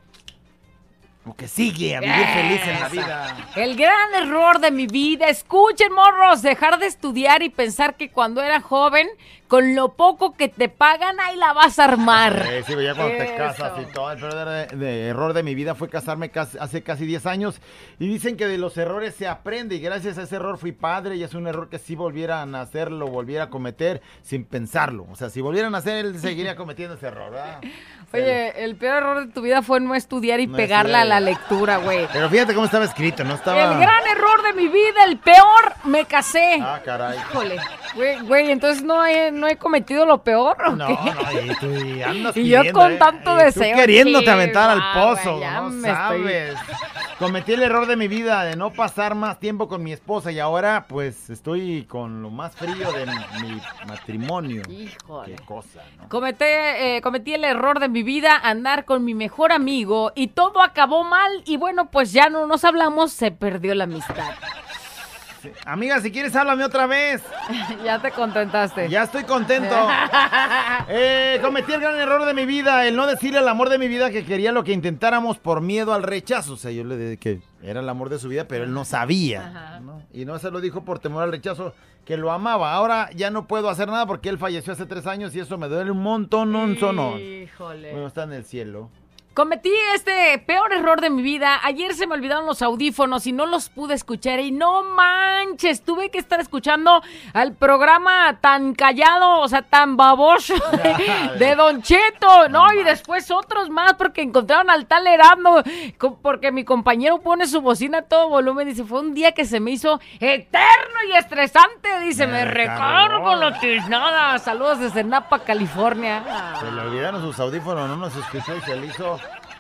O que sigue a vivir feliz en la vida. El gran error de mi vida, escuchen morros, dejar de estudiar y pensar que cuando era joven, con lo poco que te pagan, ahí la vas a armar. Eh, sí, ya cuando te casas y todo. El peor de, de error de mi vida fue casarme casi- hace casi 10 años. Y dicen que de los errores se aprende. Y gracias a ese error fui padre. Y es un error que si volvieran a hacerlo, volviera a cometer sin pensarlo. O sea, si volvieran a hacer, él seguiría cometiendo ese error, ¿verdad? Oye, el peor error de tu vida fue no estudiar y No pegarla a la lectura, güey. Pero fíjate cómo estaba escrito, ¿no? Estaba. El gran error de mi vida, el peor, me casé. Ah, caray. Híjole, güey, güey, entonces no he, no he cometido lo peor. ¿o No, qué? no, y tú y andas Y yo con ¿eh? tanto tú deseo. queriéndote sí, aventar al pozo, güey, ya no me estoy- sabes. Cometí el error de mi vida de no pasar más tiempo con mi esposa y ahora pues estoy con lo más frío de mi matrimonio. Híjole. Qué cosa, ¿no? Cometé, eh, cometí el error de mi vida, andar con mi mejor amigo y todo acabó mal y bueno, pues ya no nos hablamos, se perdió la amistad. Sí. Amiga, si quieres háblame otra vez. ya te contentaste. Ya estoy contento. Eh, cometí el gran error de mi vida, el no decirle al amor de mi vida que quería lo que intentáramos por miedo al rechazo. O sea, yo le dije que era el amor de su vida, pero él no sabía. ¿no? Y no se lo dijo por temor al rechazo, que lo amaba. Ahora ya no puedo hacer nada porque él falleció hace tres años y eso me duele un montón, no, no. Híjole. Bueno, está en el cielo. Cometí este peor error de mi vida. Ayer se me olvidaron los audífonos y no los pude escuchar. Y no manches, tuve que estar escuchando al programa tan callado, o sea, tan baboso de Don Cheto. No, y después otros más porque encontraron al tal Herando. co- Porque mi compañero pone su bocina a todo volumen. Dice, fue un día que se me hizo eterno y estresante. Dice, me, Me recargo recargó. la tiznada. Saludos desde Napa, California. Se le olvidaron sus audífonos, no nos escuchó y se le hizo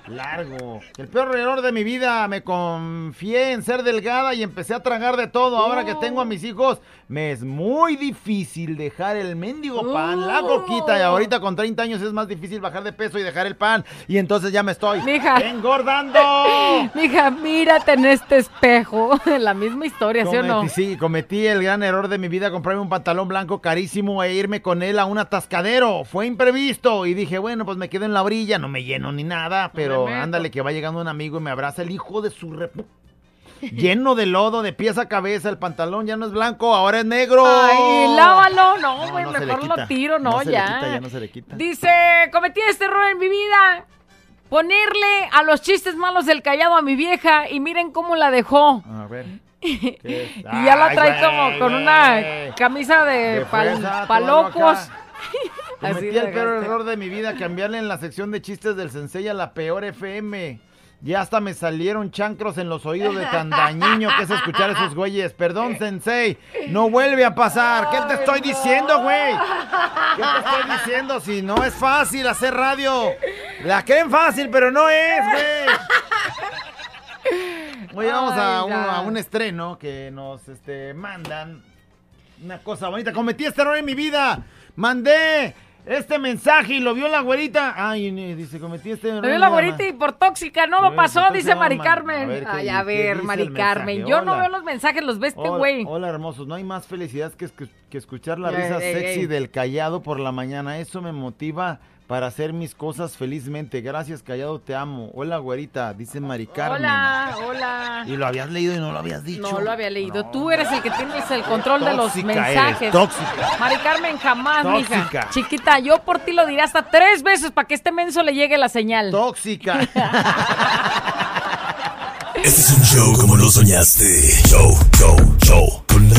Largo. El peor error de mi vida, me confié en ser delgada y empecé a tragar de todo. Ahora que tengo a mis hijos, me es muy difícil dejar el mendigo pan, la coquita. Y ahorita con 30 años es más difícil bajar de peso y dejar el pan. Y entonces ya me estoy Mija. engordando. Mija, mírate en este espejo. La misma historia, ¿sí o no? Cometí- sí, cometí el gran error de mi vida, comprarme un pantalón blanco carísimo e irme con él a un atascadero. Fue imprevisto y dije, bueno, pues me quedo en la orilla, no me lleno ni nada, pero ándale que va llegando un amigo y me abraza el hijo de su repu... Lleno de lodo, de pies a cabeza, el pantalón ya no es blanco, ahora es negro. Ay, lávalo. No, güey, no mejor lo tiro, no, No se le ya. quita, ya no se le quita. Dice, cometí este error en mi vida. Ponerle a los chistes malos del callado a mi vieja y miren cómo la dejó. A ver. Y ya la trae como con una camisa de, De pal- fresa, palocos. Cometí el peor error de mi vida, cambiarle en la sección de chistes del Sensei a la peor FM. Ya hasta me salieron chancros en los oídos de tan dañino que es escuchar a esos güeyes. Perdón, Sensei, no vuelve a pasar. ¿Qué te estoy diciendo, güey? ¿Qué te estoy diciendo? Si no es fácil hacer radio. La creen fácil, pero no es, güey. Hoy vamos un, a un estreno que nos este, mandan una cosa bonita. Cometí este error en mi vida. Mandé este mensaje y lo vio la güerita. Ay, dice, cometí este error. Dio en la güerita y por tóxica no lo pasó, dice Mari. Carmen. A ver, ¿qué Ay, a ver, Mari Carmen. Yo no veo los mensajes, los ve este güey. Hola, hermosos. No hay más felicidad que, que escuchar la Ey, risa ey, sexy ey. del callado por la mañana. Eso me motiva para hacer mis cosas felizmente. Gracias, callado, te amo. Hola, güerita, dice Mari Carmen. Hola, hola. Y lo habías leído y no lo habías dicho. No lo había leído. Tú eres el que tienes el control de los mensajes. eres, tóxica. Mari Carmen, jamás, mija. Tóxica. Chiquita, yo por ti lo diré hasta tres veces para que este menso le llegue la señal. Tóxica. Este es un show como lo soñaste. Show, show, show. Con la